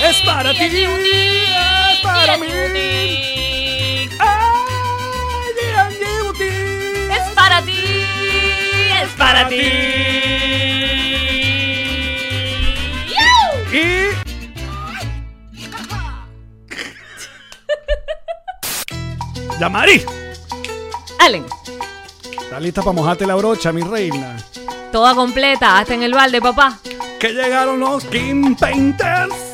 Speaker 2: Es para ti, es para mí.
Speaker 3: Es para ti, es para ti.
Speaker 2: Y. Yamari,
Speaker 3: Allen,
Speaker 2: ¿estás lista para mojarte la brocha, mi reina?
Speaker 3: toda completa, hasta en el balde, papá.
Speaker 2: Que llegaron los King Painters.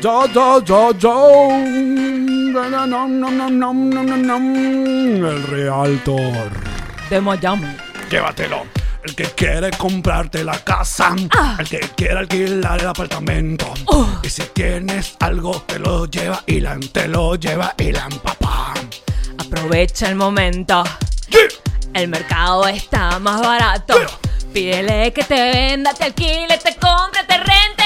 Speaker 2: Yo, yo, yo, yo. El Realtor.
Speaker 3: De Miami.
Speaker 2: Llévatelo. El que quiere comprarte la casa. Ah. El que quiere alquilar el apartamento. Oh. Y si tienes algo, te lo lleva Ilan. Te lo lleva Ilan, papá.
Speaker 3: Aprovecha el momento. El mercado está más barato.
Speaker 2: Yeah.
Speaker 3: Pídele que te venda, te alquile, te compre, te rente.